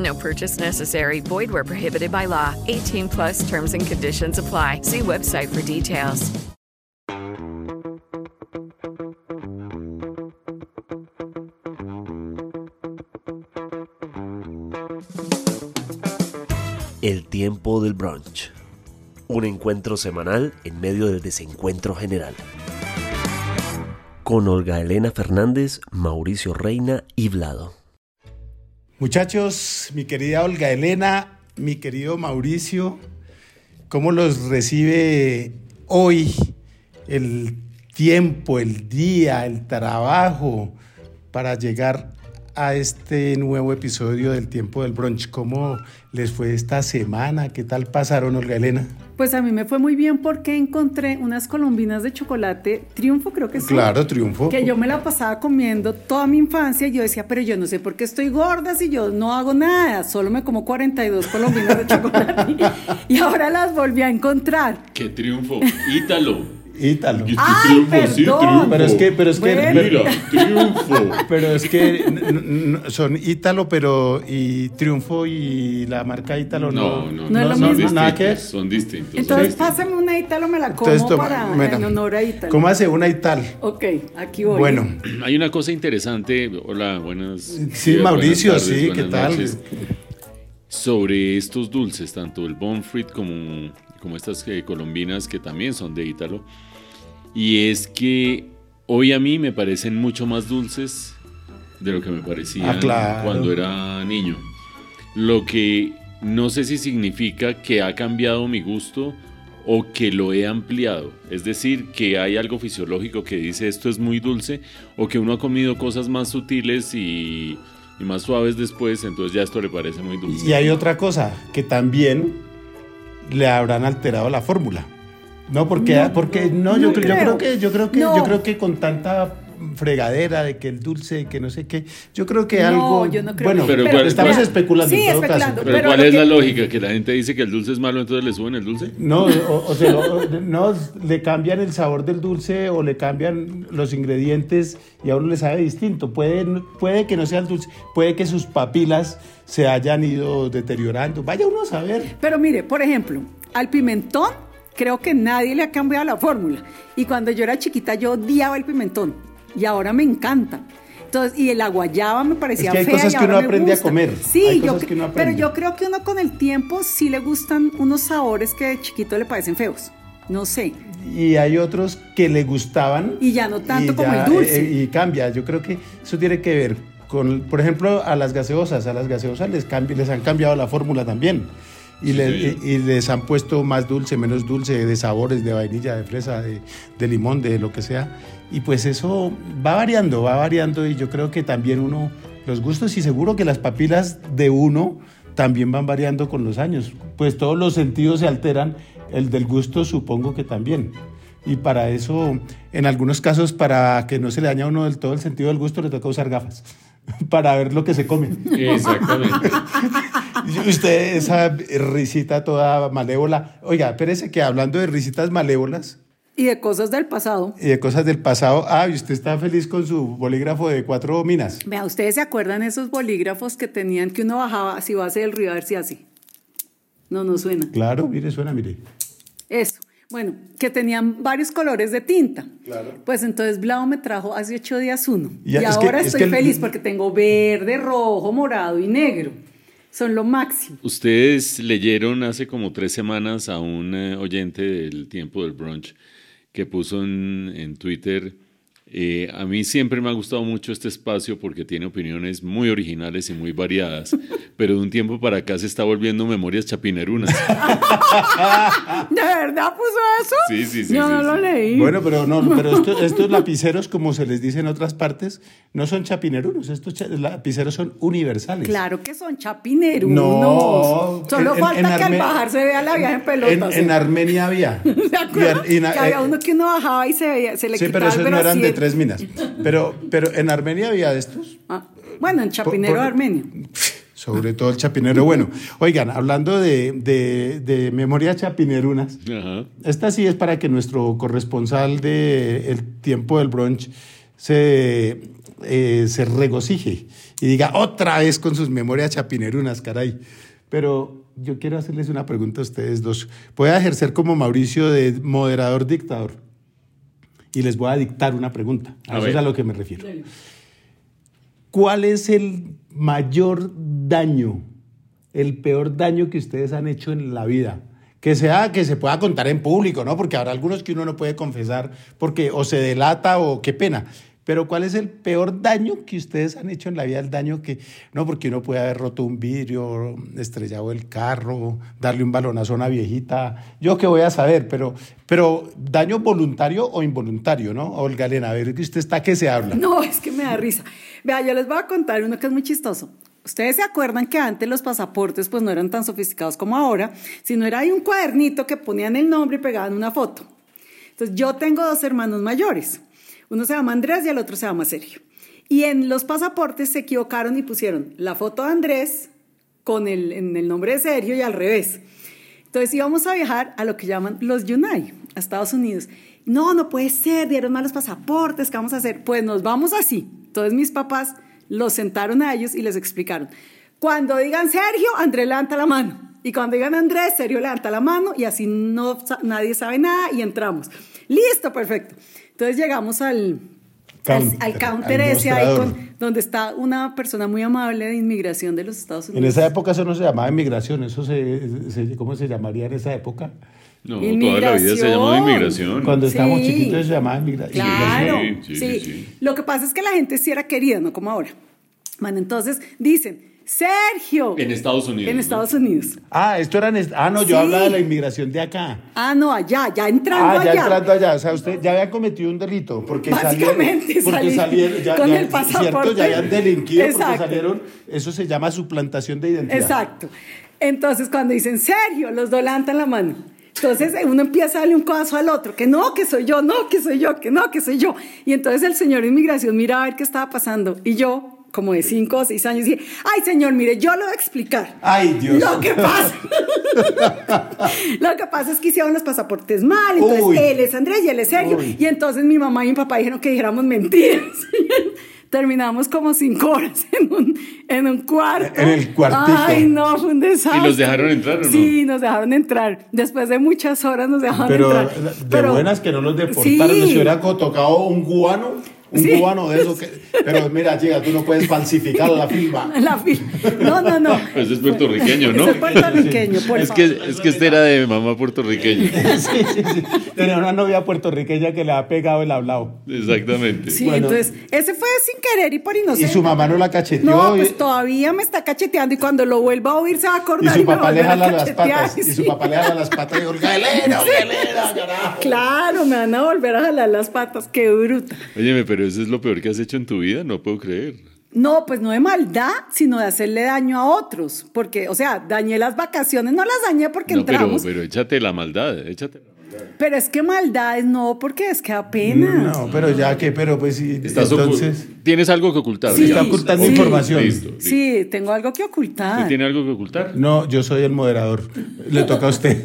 No purchase necessary. Void where prohibited by law. 18 plus terms and conditions apply. See website for details. El tiempo del brunch. Un encuentro semanal en medio del desencuentro general. Con Olga Elena Fernández, Mauricio Reina y Vlado. Muchachos, mi querida Olga Elena, mi querido Mauricio, ¿cómo los recibe hoy el tiempo, el día, el trabajo para llegar a este nuevo episodio del Tiempo del Brunch? ¿Cómo les fue esta semana? ¿Qué tal pasaron, Olga Elena? Pues a mí me fue muy bien porque encontré unas colombinas de chocolate, Triunfo creo que sí. Claro, Triunfo. Que yo me la pasaba comiendo toda mi infancia y yo decía, pero yo no sé por qué estoy gorda si yo no hago nada, solo me como 42 colombinas de chocolate y ahora las volví a encontrar. ¡Qué triunfo! Ítalo. Ítalo. Y Ay, triunfo, sí, perdón. triunfo. Pero es que, pero es que, Bueno. Mira, triunfo. pero es que son Ítalo, pero y Triunfo y la marca Ítalo no. No, no, No es lo son mismo. distintos, Nada que. Son distintos. Entonces pásame una Ítalo, me la como Entonces, toma, para, mira, en honor a Ítalo. ¿Cómo hace una Ital? Ok, aquí voy. Bueno, Hay una cosa interesante. Hola, buenas. sí, días, Mauricio, buenas tardes, sí, ¿qué tal? noches. Sobre estos dulces, tanto el Bonfrit como, como estas eh, colombinas que también son de Ítalo. Y es que hoy a mí me parecen mucho más dulces de lo que me parecían Ah, claro. cuando era niño. Lo que no sé si significa que ha cambiado mi gusto o que lo he ampliado. Es decir, que hay algo fisiológico que dice esto es muy dulce o que uno ha comido cosas más sutiles y, y más suaves después, entonces ya esto le parece muy dulce. y hay otra cosa, que también le habrán alterado la fórmula. No, porque, No, porque no, no yo, creo. yo creo. que, yo creo que, No. yo creo que con tanta fregadera de que el dulce, que no sé qué, yo creo que No, algo. yo no creo. Bueno, Pero ¿cuál- estamos cuál- especulando Sí, en todo especulando. caso. Pero, pero ¿cuál es que- la lógica? ¿Que la gente dice que el dulce es malo, entonces le suben el dulce? No, o, o sea, o- no, le cambian el sabor del dulce o le cambian los ingredientes y a uno le sabe distinto. Puede, puede que no sea el dulce, puede que sus papilas se hayan ido deteriorando. Vaya uno a saber. Pero mire, por ejemplo, al pimentón creo que nadie le ha cambiado la fórmula. Y cuando yo era chiquita yo odiaba el pimentón y ahora me encanta. Entonces, y la guayaba me parecía Es que hay fea cosas y que uno aprende a comer. Sí, Hay yo cosas que uno pero yo creo que uno con el tiempo sí le gustan unos sabores que de chiquito le parecen feos. No sé. Y hay otros que le gustaban. Y ya no tanto como el dulce. eh, y cambia. Yo creo que eso tiene que ver con, por ejemplo, a las gaseosas. A las gaseosas les, les han cambiado la fórmula también. Y, Sí, le- y- y les han puesto más dulce, menos dulce, de sabores, de vainilla, de fresa, de, de limón, de lo que sea. Y pues eso va variando, va variando. Y yo creo que también uno, los gustos y seguro que las papilas de uno también van variando con los años. Pues todos los sentidos se alteran, el del gusto supongo que también. Y para eso, en algunos casos, para que no se le dañe a uno del todo el sentido del gusto, le toca usar gafas para ver lo que se come. Exactamente. Usted, esa risita toda malévola. Oiga, espérese que hablando de risitas malévolas Y de cosas del pasado. y de cosas del pasado, ah, y usted está feliz con su bolígrafo de cuatro minas. Vea, ¿ustedes se acuerdan esos bolígrafos que tenían que uno bajaba así base del río a ver si así? No, no suena. Claro, mire, suena, mire. Eso. Bueno, que tenían varios colores de tinta. Claro. Pues entonces Blau me trajo hace ocho días uno. Ya, y que- ahora es estoy el- feliz porque tengo verde, rojo, morado y negro. Son lo máximo. Ustedes leyeron hace como tres semanas a un eh, oyente del tiempo del brunch que puso en, en Twitter eh, a mí siempre me ha gustado mucho este espacio porque tiene opiniones muy originales y muy variadas, pero de un tiempo para acá se está volviendo memorias chapinerunas. ¿De verdad puso eso? Sí, sí, sí. Yo sí, no lo sí. leí. Bueno, pero no, pero esto- estos lapiceros, como se les dice en otras partes, no son chapinerunos, estos cha- lapiceros son universales. Claro que son chapinerunos. No, Solo en- falta en que al bajar se vea la vieja en En, pelotas. en Armenia había. ¿Se acuerdan? Y en- y en- que había eh, uno que uno bajaba y se, veía, se le Sí, quitaba pero esos el tres minas. Pero, pero en Armenia había de estos. Ah, bueno, en Chapinero por- Armenio. Sobre todo el chapinero. Bueno, oigan, hablando de, de, de memoria chapinerunas, Ajá. esta sí es para que nuestro corresponsal de El Tiempo del Brunch se, eh, se regocije y diga otra vez con sus memorias chapinerunas, caray. Pero yo quiero hacerles una pregunta a ustedes dos. Voy a ejercer como Mauricio de moderador dictador y les voy a dictar una pregunta. A, A eso ver. es a lo que me refiero. ¿Cuál es el mayor daño, el peor daño que ustedes han hecho en la vida? Que sea que se pueda contar en público, ¿no? Porque habrá algunos que uno no puede confesar porque o se delata o qué pena. Pero ¿cuál es el peor daño que ustedes han hecho en la vida? El daño que, no, porque uno puede haber roto un vidrio, estrellado el carro, darle un balonazo a una viejita. Yo qué voy a saber, pero, pero daño voluntario o involuntario, ¿no? Olga Elena, a ver, usted está que se habla. No, es que me da risa. Vea, yo les voy a contar uno que es muy chistoso. Ustedes se acuerdan que antes los pasaportes pues no eran tan sofisticados como ahora, sino era ahí un cuadernito que ponían el nombre y pegaban una foto. Entonces yo tengo dos hermanos mayores. Uno se llama Andrés y el otro se llama Sergio. Y en los pasaportes se equivocaron y pusieron la foto de Andrés con el, en el nombre de Sergio y al revés. Entonces íbamos a viajar a lo que llaman los Yunai, a Estados Unidos. No, no puede ser, dieron malos pasaportes, ¿qué vamos a hacer? Pues nos vamos así. Entonces mis papás los sentaron a ellos y les explicaron. Cuando digan Sergio, Andrés levanta la mano. Y cuando digan Andrés, Sergio levanta la mano y así no, nadie sabe nada y entramos. Listo, perfecto. Entonces llegamos al, al, Counter, al counter al ese ahí con- donde está una persona muy amable de inmigración de los Estados En Unidos. esa época eso no se llamaba inmigración, eso se, se- ¿cómo se llamaría en esa época? No, toda la vida se ha llamado inmigración. Cuando estábamos Sí. chiquitos se llamaba inmigra- Claro, inmigración. Sí, sí, sí, sí, sí. Lo que pasa es que la gente sí era querida, no como ahora. Bueno, entonces dicen, Sergio. En Estados Unidos, En ¿no? Estados Unidos. Ah, esto era en est- Ah, no, yo Sí. hablaba de la inmigración de acá. Ah, no, allá, ya entrando Ah, ya allá. entrando allá. O sea, usted ya había cometido un delito. Porque salieron. Básicamente, Porque salieron. Ya, con ya- el pasaporte. Cierto, ya habían delinquido porque salieron. Eso se llama suplantación de identidad. Exacto. Entonces, cuando dicen Sergio, los dos levantan la mano. Entonces uno empieza a darle un codazo al otro, que no, que soy yo, no, que soy yo, que no, que soy yo. Y entonces el señor de inmigración mira a ver qué estaba pasando. Y yo, como de cinco o seis años, dije, ay señor, mire, yo lo voy a explicar. Ay, Dios. Lo que pasa, lo que pasa es que hicieron los pasaportes mal, entonces Uy. él es Andrés y él es Sergio, Uy. y entonces mi mamá y mi papá dijeron que dijéramos mentiras. Terminamos como cinco horas en un, en un cuarto. En el cuartico. Ay, no, fue un desastre. ¿Y los dejaron entrar o no? Sí, nos dejaron entrar. Después de muchas horas nos dejaron Pero entrar. de buenas que no los deportaron. Sí. Si hubiera tocado un cubano, un Sí. cubano de eso. Que, pero mira, chica, tú no puedes falsificar la firma. La fila. No, no, no. Pues es puertorriqueño, ¿no? Ese es puertorriqueño, por Es que, favor. es que este era de mamá puertorriqueña. sí, sí, sí. Tenía una novia puertorriqueña que le ha pegado el hablado. Exactamente. Sí, Bueno. entonces, ese fue sin querer y por Y inocencia. su mamá no la cacheteó. No, y- pues todavía me está cacheteando y cuando lo vuelva a oír se va a Y acordar. su me va a papá le jala las cachetear, patas. Y su papá le jala las patas y Elena, Olga Elena, carajo. Claro, me van a volver a jalar las patas, qué bruta. Óyeme, pero eso es lo peor que has hecho en tu vida, no puedo creer. No, pues no de maldad, sino de hacerle daño a otros. Porque, o sea, dañé las vacaciones, no las dañé porque No, pero, entramos. pero échate la maldad, échate la maldad. Pero es que maldades no, porque es que apenas. No, pero ya que, pero pues sí. Entonces. Tienes algo que ocultar. Sí, Está ocultando sí. información. Listo. listo. Sí, tengo algo que ocultar. ¿Usted tiene algo que ocultar? No, yo soy el moderador. Le toca a usted.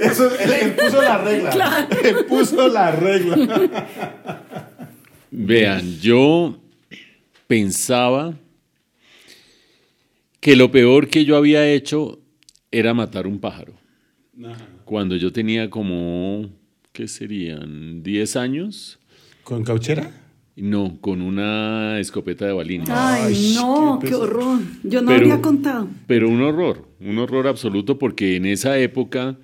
Eso, él, él puso la regla. Él puso la regla. Vean, yo pensaba que lo peor que yo había hecho era matar un pájaro. Cuando yo tenía como, ¿qué serían? 10 años. ¿Con cauchera? No, con una escopeta de balines. Ay, no, qué, horror. Yo no había contado. Pero un horror, un horror absoluto porque en esa época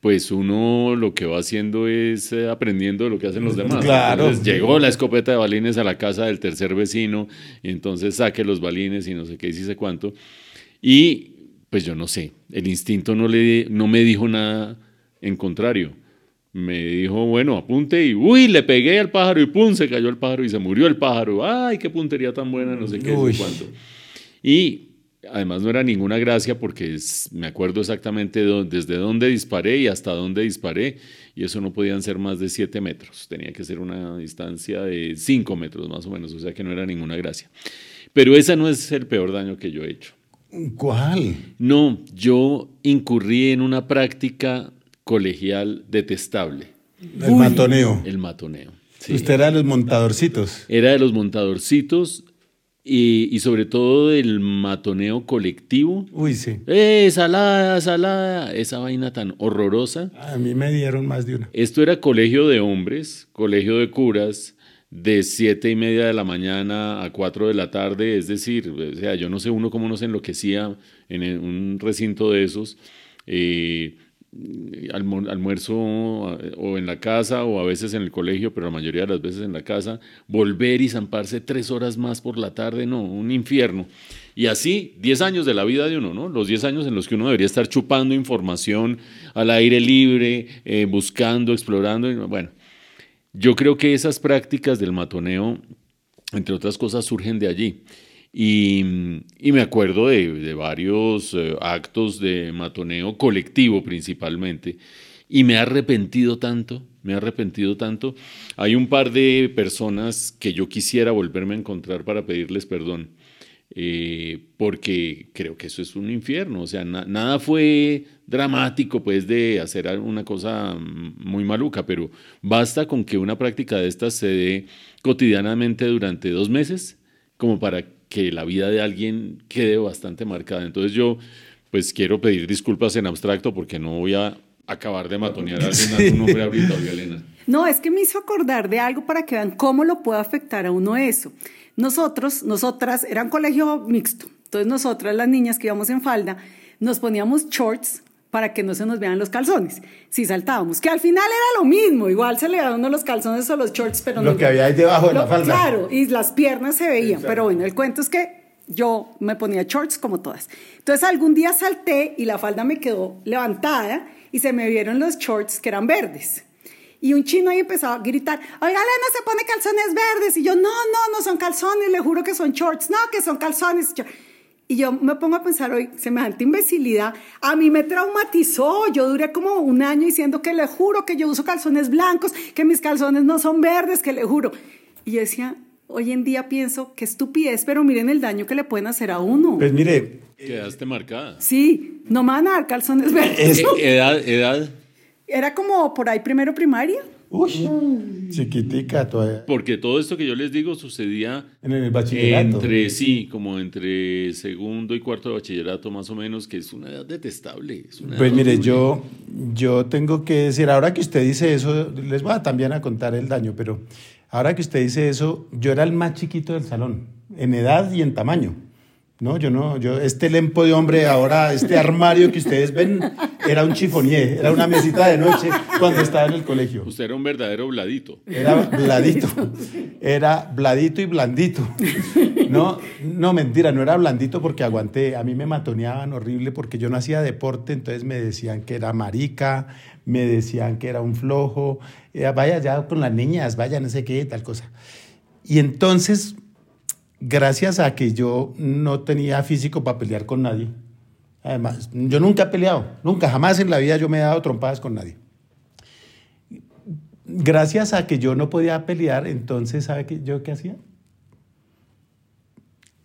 pues uno lo que va haciendo es eh, aprendiendo de lo que hacen los demás. Claro. Entonces, llegó la escopeta de balines a la casa del tercer vecino y entonces saque los balines y no sé qué y sé cuánto. Y pues yo no sé, el instinto no, le, no me dijo nada en contrario. Me dijo, bueno, apunte y, uy, le pegué al pájaro y pum, se cayó el pájaro y se murió el pájaro. Ay, qué puntería tan buena, no sé qué, no sé cuánto. Y además no era ninguna gracia porque me acuerdo exactamente desde dónde disparé y hasta dónde disparé y eso no podían ser más de 7 metros, tenía que ser una distancia de 5 metros más o menos, o sea que no era ninguna gracia. Pero ese no es el peor daño que yo he hecho. ¿Cuál? No, yo incurrí en una práctica colegial detestable. El matoneo. El matoneo. Usted era de los montadorcitos. Era de los montadorcitos y, sobre todo del matoneo colectivo. Uy, sí. ¡Eh, salada, salada! Esa vaina tan horrorosa. A mí me dieron más de una. Esto era colegio de hombres, colegio de curas, de siete y media de la mañana a cuatro de la tarde. Es decir, o sea, yo no sé uno cómo no se enloquecía en un recinto de esos. Eh, almuerzo o en la casa o a veces en el colegio, pero la mayoría de las veces en la casa, volver y zamparse tres horas más por la tarde, no, un infierno. Y así, diez años de la vida de uno, ¿no? Los diez años en los que uno debería estar chupando información al aire libre, eh, buscando, explorando. Bueno, yo creo que esas prácticas del matoneo, entre otras cosas, surgen de allí. Y, me acuerdo de, varios eh, actos de matoneo colectivo principalmente. Y me he arrepentido tanto, me he arrepentido tanto. Hay un par de personas que yo quisiera volverme a encontrar para pedirles perdón. Eh, porque creo que eso es un infierno, o sea, nada fue dramático pues de hacer una cosa muy maluca, pero basta con que una práctica de estas se dé cotidianamente durante dos meses como para que la vida de alguien quede bastante marcada. Entonces yo pues quiero pedir disculpas en abstracto porque no voy a acabar de matonear a alguien, un hombre No, es que me hizo acordar de algo para que vean cómo lo puede afectar a uno eso. Nosotros, nosotras, era un colegio mixto. Entonces nosotras, las niñas que íbamos en falda, nos poníamos shorts para que no se nos vean los calzones. Si saltábamos, que al final era lo mismo, igual se le daban uno los calzones o los shorts, pero lo que había ahí debajo de la falda. Claro, y las piernas se veían, pero bueno, el cuento es que yo me ponía shorts como todas. Entonces algún día salté y la falda me quedó levantada y se me vieron los shorts que eran verdes. Y un chino ahí empezó a gritar, oiga, Elena se pone calzones verdes. Y yo, no, no, no son calzones, le juro que son shorts. No, que son calzones. Y yo me pongo a pensar hoy, semejante imbecilidad, a mí me traumatizó. Yo duré como un año diciendo que le juro que yo uso calzones blancos, que mis calzones no son verdes, que le juro. Y yo decía, hoy en día pienso, qué estupidez, pero miren el daño que le pueden hacer a uno. Pues mire. Quedaste marcada. Sí, no me van a dar calzones verdes. ¿Edad? edad? Era como por ahí primero primaria. Uy, chiquitica todavía. Porque todo esto que yo les digo sucedía en el bachillerato. Entre sí, como entre segundo y cuarto de bachillerato más o menos, que es una edad detestable. pues mire, yo, yo tengo que decir, ahora que usted dice eso, les voy a también a contar el daño, pero ahora que usted dice eso, yo era el más chiquito del salón, en edad y en tamaño. No, yo no, yo, este lempo de hombre ahora, este armario que ustedes ven, era un chifonier, era una mesita de noche cuando estaba en el colegio. Usted era un verdadero bladito. Era bladito, era bladito y blandito. No, no, mentira, no era blandito porque aguanté, a mí me matoneaban horrible porque yo no hacía deporte, entonces me decían que era marica, me decían que era un flojo, eh, vaya ya con las niñas, vaya no sé qué, tal cosa. Y entonces gracias a que yo no tenía físico para pelear con nadie. Además, yo nunca he peleado, nunca, jamás en la vida yo me he dado trompadas con nadie. Gracias a que yo no podía pelear, entonces, ¿sabe qué, yo qué hacía?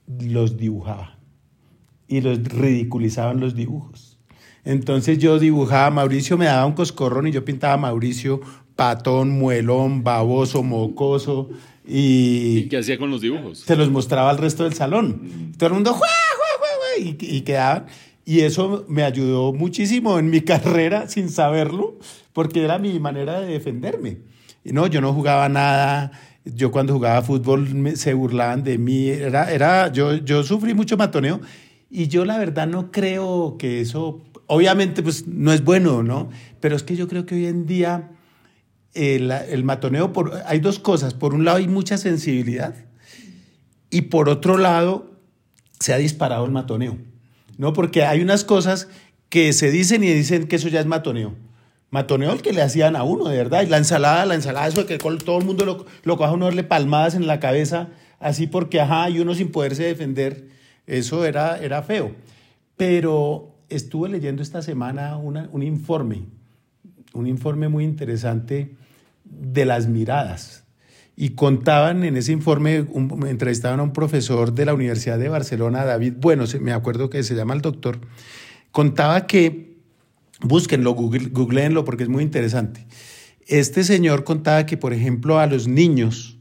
Los dibujaba y los ridiculizaban los dibujos. Entonces yo dibujaba, Mauricio me daba un coscorrón y yo pintaba a Mauricio patón, muelón, baboso, mocoso, y, qué hacía con los dibujos? Se los mostraba al resto del salón. Todo el mundo, ¡Jua, jua, y, y quedaban. Y eso me ayudó muchísimo en mi carrera sin saberlo, porque era mi manera de defenderme. Y no, yo no jugaba nada, Yo cuando jugaba fútbol me- se burlaban de mí. Era, era, yo, yo sufrí mucho matoneo y yo la verdad no creo que eso, obviamente pues no es bueno, ¿no? Pero es que yo creo que hoy en día el, matoneo, hay dos cosas. Por un lado hay mucha sensibilidad y por otro lado se ha disparado el matoneo, ¿no? Porque hay unas cosas que se dicen y dicen que eso ya es matoneo. Matoneo el que le hacían a uno, de verdad. Y la ensalada, la ensalada, eso de que todo el mundo lo, lo coja uno darle palmadas en la cabeza, así porque, ajá, y uno sin poderse defender, eso era, era feo. Pero estuve leyendo esta semana un informe, un informe muy interesante de las miradas. Y contaban en ese informe, un- entrevistaban a un profesor de la Universidad de Barcelona, David Bueno, me acuerdo que se llama el doctor, contaba que, búsquenlo, google, googleenlo porque es muy interesante. Este señor contaba que, por ejemplo, a los niños,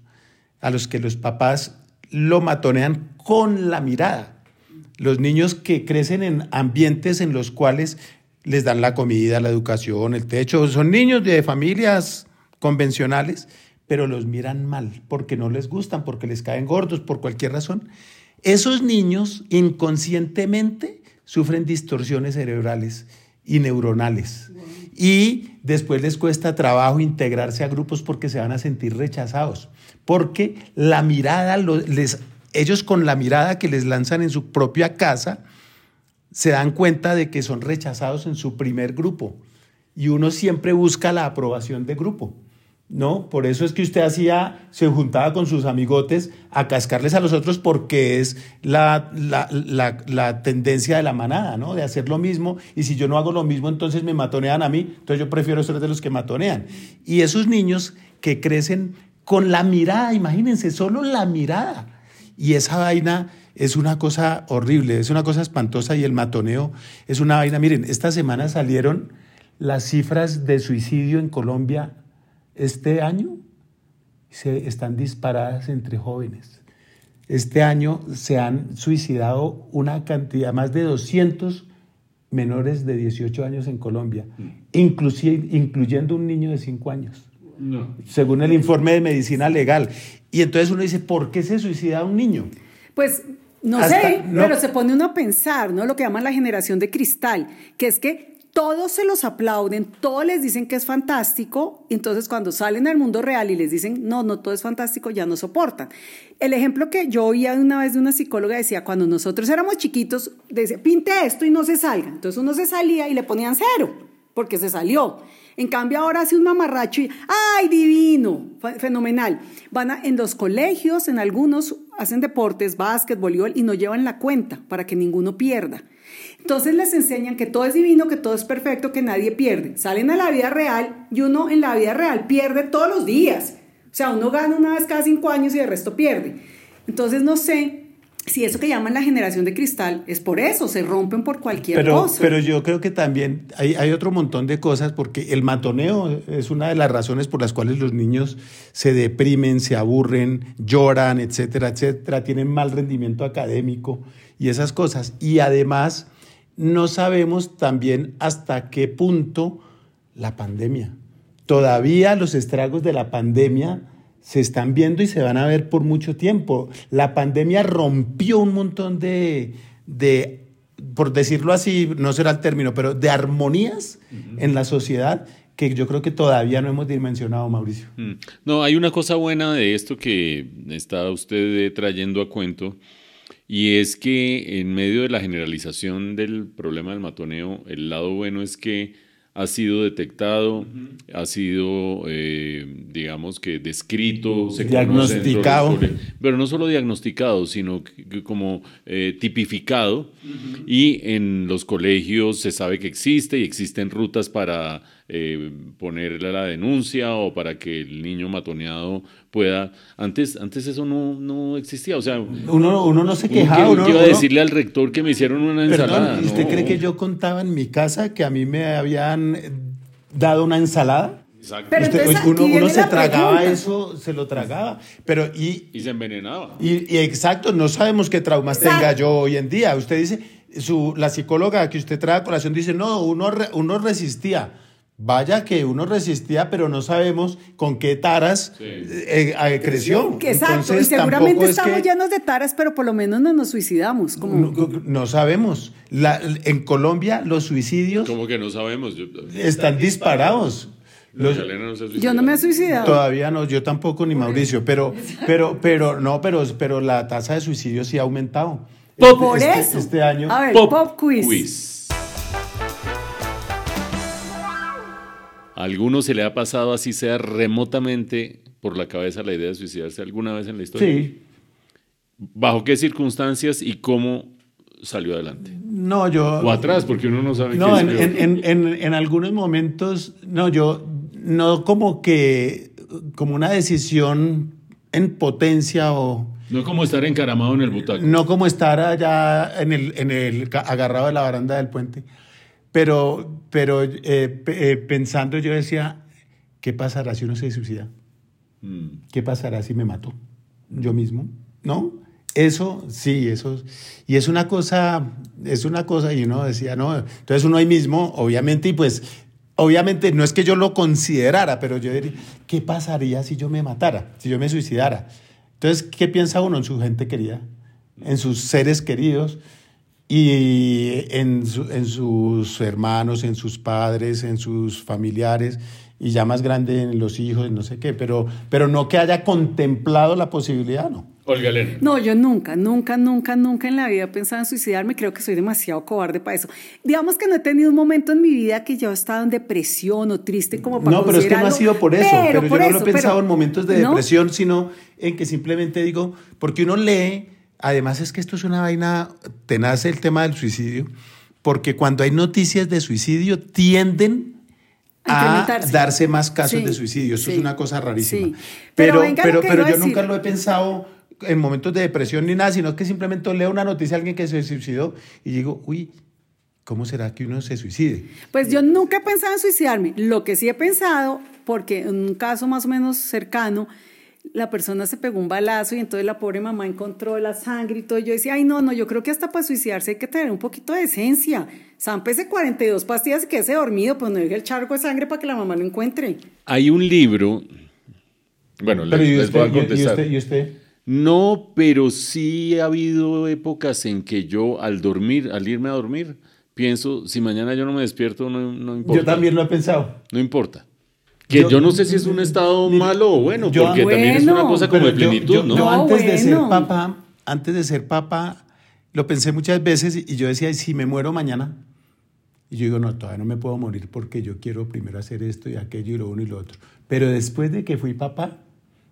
a los que los papás lo matonean con la mirada, los niños que crecen en ambientes en los cuales les dan la comida, la educación, el techo, son niños de familias convencionales, pero los miran mal porque no les gustan, porque les caen gordos, por cualquier razón. Esos niños inconscientemente sufren distorsiones cerebrales y neuronales. Y después les cuesta trabajo integrarse a grupos porque se van a sentir rechazados. Porque la mirada, les, ellos con la mirada que les lanzan en su propia casa, se dan cuenta de que son rechazados en su primer grupo. Y uno siempre busca la aprobación de grupo. ¿No? Por eso es que usted hacía, se juntaba con sus amigotes a cascarles a los otros porque es la, la, la, la tendencia de la manada, ¿no? De hacer lo mismo y si yo no hago lo mismo entonces me matonean a mí, entonces yo prefiero ser de los que matonean. Y esos niños que crecen con la mirada, imagínense, solo la mirada. Y esa vaina es una cosa horrible, es una cosa espantosa y el matoneo es una vaina. Miren, esta semana salieron las cifras de suicidio en Colombia este año se están disparadas entre jóvenes. Este año se han suicidado una cantidad, más de 200 menores de 18 años en Colombia, inclusive, incluyendo un niño de 5 años, No. según el informe de medicina legal. Y entonces uno dice, ¿por qué se suicida un niño? Pues no Hasta- sé, no. pero se pone uno a pensar, ¿no? Lo que llaman la generación de cristal, que es que todos se los aplauden, todos les dicen que es fantástico, entonces cuando salen al mundo real y les dicen, no, no todo es fantástico, ya no soportan. El ejemplo que yo oía una vez de una psicóloga decía, cuando nosotros éramos chiquitos, decía, pinte esto y no se salga. Entonces uno se salía y le ponían cero, porque se salió. En cambio ahora hace un mamarracho y ¡ay, divino! Fe- Fenomenal. Van en los colegios, en algunos hacen deportes, básquet, voleibol y no llevan la cuenta para que ninguno pierda. Entonces les enseñan que todo es divino, que todo es perfecto, que nadie pierde. Salen a la vida real y uno en la vida real pierde todos los días. O sea, uno gana una vez cada cinco años y el resto pierde. Entonces no sé si eso que llaman la generación de cristal es por eso, se rompen por cualquier Pero, cosa. pero yo creo que también hay, hay otro montón de cosas, porque el matoneo es una de las razones por las cuales los niños se deprimen, se aburren, lloran, etcétera, etcétera, tienen mal rendimiento académico y esas cosas. Y además, no sabemos también hasta qué punto la pandemia. Todavía los estragos de la pandemia se están viendo y se van a ver por mucho tiempo. La pandemia rompió un montón de, de por decirlo así, no será el término, pero de armonías en la sociedad que yo creo que todavía no hemos dimensionado, Mauricio. Mm. No, hay una cosa buena de esto que está usted eh, trayendo a cuento, y es que en medio de la generalización del problema del matoneo, el lado bueno es que ha sido detectado, ha sido, eh, digamos que descrito, se Diagnosticado. pero no solo diagnosticado, sino que- que como eh, tipificado. Y en los colegios se sabe que existe y existen rutas para eh, ponerle la denuncia o para que el niño matoneado pueda. Antes, antes eso no, no existía. O sea, Uno, uno no se uno quejaba. que- uno- que iba a uno- decirle al rector que me hicieron una ensalada. Perdón, ¿y ¿usted no. cree que yo contaba en mi casa que a mí me habían eh, dado una ensalada? Exacto. Pero Usted- uno, uno se tragaba pregunta. eso, se lo tragaba. Pero y, Y se envenenaba. y, y exacto, no sabemos qué traumas Exacto. tenga yo hoy en día. Usted dice, su, la psicóloga que usted trae a colación dice, no, uno, uno resistía. Vaya que uno resistía, pero no sabemos con qué taras eh, eh, creció. Exacto, Entonces, y seguramente es estamos que- llenos de taras, pero por lo menos no nos suicidamos. Como... No, no sabemos. La- en Colombia los suicidios Como que no sabemos. Yo, están disparados. Los- Magdalena no se ha Yo no me he suicidado. Todavía no, yo tampoco ni Mauricio, pero, pero, pero, no, pero, pero la tasa de suicidio sí ha aumentado. Pop- Este- por este- eso. Este año. A ver, Pop pop, quiz. quiz. ¿A alguno se le ha pasado así sea remotamente por la cabeza la idea de suicidarse alguna vez en la historia? Sí. ¿Bajo qué circunstancias y cómo salió adelante? No, yo. O atrás, porque uno no sabe No, qué en, en, en, en, algunos momentos, no, yo, no como que, como una decisión en potencia o No como estar encaramado en el butaco. no como estar allá en el, en el, agarrado de la baranda del puente, pero, pero eh, eh, pensando yo decía, ¿qué pasará si uno se suicida? Mm. ¿Qué pasará si me mato yo mismo? ¿No? Eso, sí, eso. Y es una cosa, es una cosa, y uno decía, no, entonces uno ahí mismo, obviamente, y pues, obviamente, no es que yo lo considerara, pero yo diría, ¿qué pasaría si yo me matara, si yo me suicidara? Entonces, ¿qué piensa uno en su gente querida, en sus seres queridos? Y en, su- en sus hermanos, en sus padres, en sus familiares, y ya más grande en los hijos, no sé qué, pero, pero no que haya contemplado la posibilidad, no. Olga Elena. No, yo nunca, nunca, nunca, nunca en la vida he pensado en suicidarme. Creo que soy demasiado cobarde para eso. Digamos que no he tenido un momento en mi vida que yo he estado en depresión o triste como para No, pero es que no ha sido por eso, pero, por yo no lo he pensado pero- en momentos de ¿no? depresión, sino en que simplemente digo, porque uno lee, además es que esto es una vaina, tenaz el tema del suicidio, porque cuando hay noticias de suicidio tienden A darse más casos Sí, de suicidio. Sí, es una cosa rarísima. sí. Pero Pero, pero, yo nunca lo he pensado en momentos de depresión ni nada, sino que simplemente leo una noticia de alguien que se suicidó y digo, uy, ¿cómo será que uno se suicide? Pues yo nunca he pensado en suicidarme. Lo que sí he pensado, porque en un caso más o menos cercano, la persona se pegó un balazo y entonces la pobre mamá encontró la sangre y todo. Y yo decía, ay, no, no, yo creo que hasta para suicidarse hay que tener un poquito de esencia. Zampese 42 pastillas y quédese dormido, pues no deje el charco de sangre para que la mamá lo encuentre. Hay un libro. Bueno, Pero les, ¿y les usted, voy a y- y contestar. usted- y usted? No, pero sí ha habido épocas en que yo al dormir, al irme a dormir, pienso, si mañana yo no me despierto, no, no importa. Yo también lo he pensado. No importa. Que yo, Yo- no sé si es un estado malo o bueno, yo- porque también es una cosa como de plenitud, yo, ¿no? yo No, antes de ser papá, antes de ser papá, lo pensé muchas veces y yo decía, ¿y si me muero mañana? Y yo digo, no, todavía no me puedo morir porque yo quiero primero hacer esto y aquello y lo uno y lo otro. Pero después de que fui papá,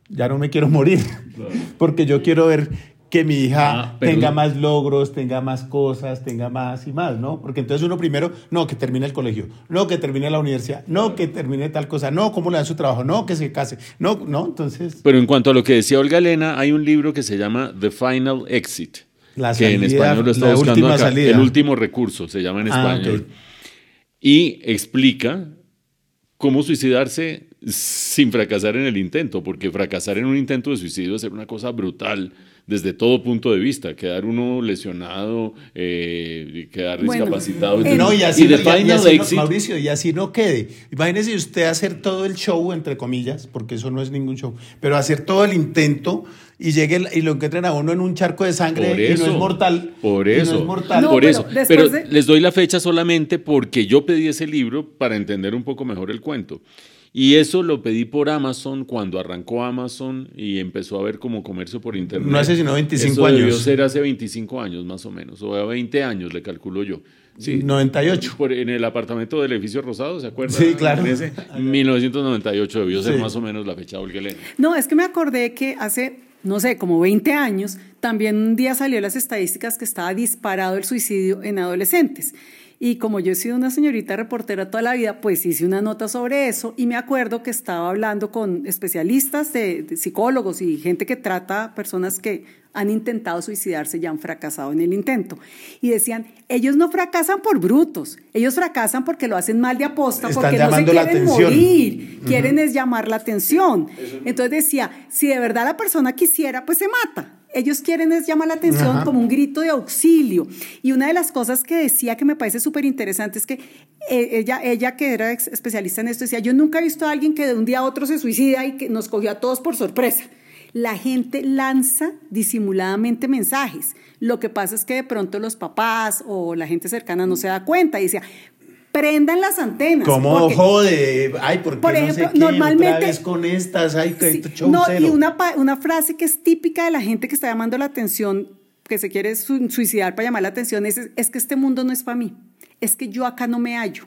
ya no me quiero morir, porque yo quiero ver que mi hija Ah, pero- tenga más logros, tenga más cosas, tenga más y más, ¿no? Porque entonces uno primero, no, que termine el colegio, no, que termine la universidad, no, que termine tal cosa, no, cómo le dan su trabajo, no, que se case, no, no, entonces... Pero en cuanto a lo que decía Olga Elena, hay un libro que se llama The Final Exit. La que en español lo está buscando acá. salida. El último recurso se llama en Ah, español. Y explica cómo suicidarse sin fracasar en el intento, porque fracasar en un intento de suicidio es ser una cosa brutal desde todo punto de vista, quedar uno lesionado, eh, quedar Bueno, discapacitado. en- No, y así, The no- y- y así no- Mauricio, y así no quede. Imagínese usted hacer todo el show, entre comillas, porque eso no es ningún show, pero hacer todo el intento y llegue el- y lo encuentren a uno en un charco de sangre Por y eso. no es mortal. Por y no eso. es mortal. No, por pero eso. Pero de- les doy la fecha solamente porque yo pedí ese libro para entender un poco mejor el cuento. Y eso lo pedí por Amazon cuando arrancó Amazon y empezó a ver como comercio por internet. No hace sino 25 Eso debió años. ser hace 25 años más o menos, o a 20 años le calculo yo. Sí. 98. Por- en el apartamento del edificio Rosado, ¿se acuerdan? Sí, claro. En ese 1998 debió ser Sí. más o menos la fecha de Olga Elena. No, es que me acordé que hace, no sé, como 20 años, también un día salió las estadísticas que estaba disparado el suicidio en adolescentes. Y como yo he sido una señorita reportera toda la vida, pues hice una nota sobre eso y me acuerdo que estaba hablando con especialistas de, de psicólogos y gente que trata a personas que han intentado suicidarse y han fracasado en el intento. Y decían, ellos no fracasan por brutos, ellos fracasan porque lo hacen mal de aposta, Están porque no se quieren morir, quieren es llamar la atención. Entonces decía, si de verdad la persona quisiera, pues se mata. Ellos quieren es llamar la atención Ajá. como un grito de auxilio. Y una de las cosas que decía que me parece súper interesante es que eh, ella, ella que era especialista en esto decía, yo nunca he visto a alguien que de un día a otro se suicida y que nos cogió a todos por sorpresa. La gente lanza disimuladamente mensajes. Lo que pasa es que de pronto los papás o la gente cercana no se da cuenta y decía, prendan las antenas. Como jode, ay, porque por ejemplo, no sé qué, normalmente otra vez con estas, ay, que Sí, show no, cero. y una, frase que es típica de la gente que está llamando la atención, que se quiere su- suicidar para llamar la atención, es, es que este mundo no es para mí, es que yo acá no me hallo,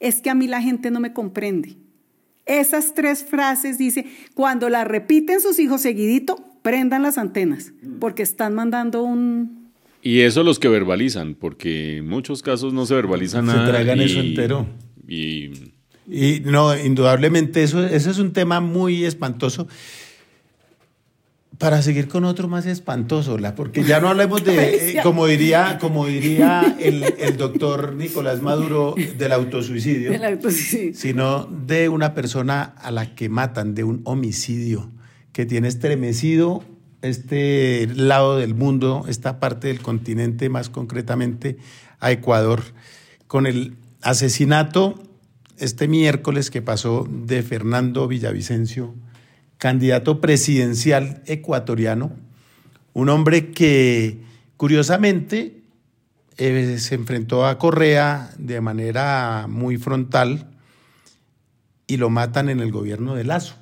es que a mí la gente no me comprende. Esas tres frases dice, cuando las repiten sus hijos seguidito, prendan las antenas, porque están mandando un... Y eso los que verbalizan, porque en muchos casos no se verbaliza Se nada. tragan y- eso entero. Y Y no, indudablemente eso, eso es un tema muy espantoso. Para seguir con otro más espantoso, la, porque ya no hablemos de, eh, como diría, como diría el, el doctor Nicolás Maduro, del autosuicidio, El auto- sí. sino de una persona a la que matan, de un homicidio que tiene estremecido este lado del mundo, esta parte del continente, más concretamente a Ecuador, con el asesinato este miércoles que pasó de Fernando Villavicencio, candidato presidencial ecuatoriano, un hombre que curiosamente eh, se enfrentó a Correa de manera muy frontal y lo matan en el gobierno de Lazo.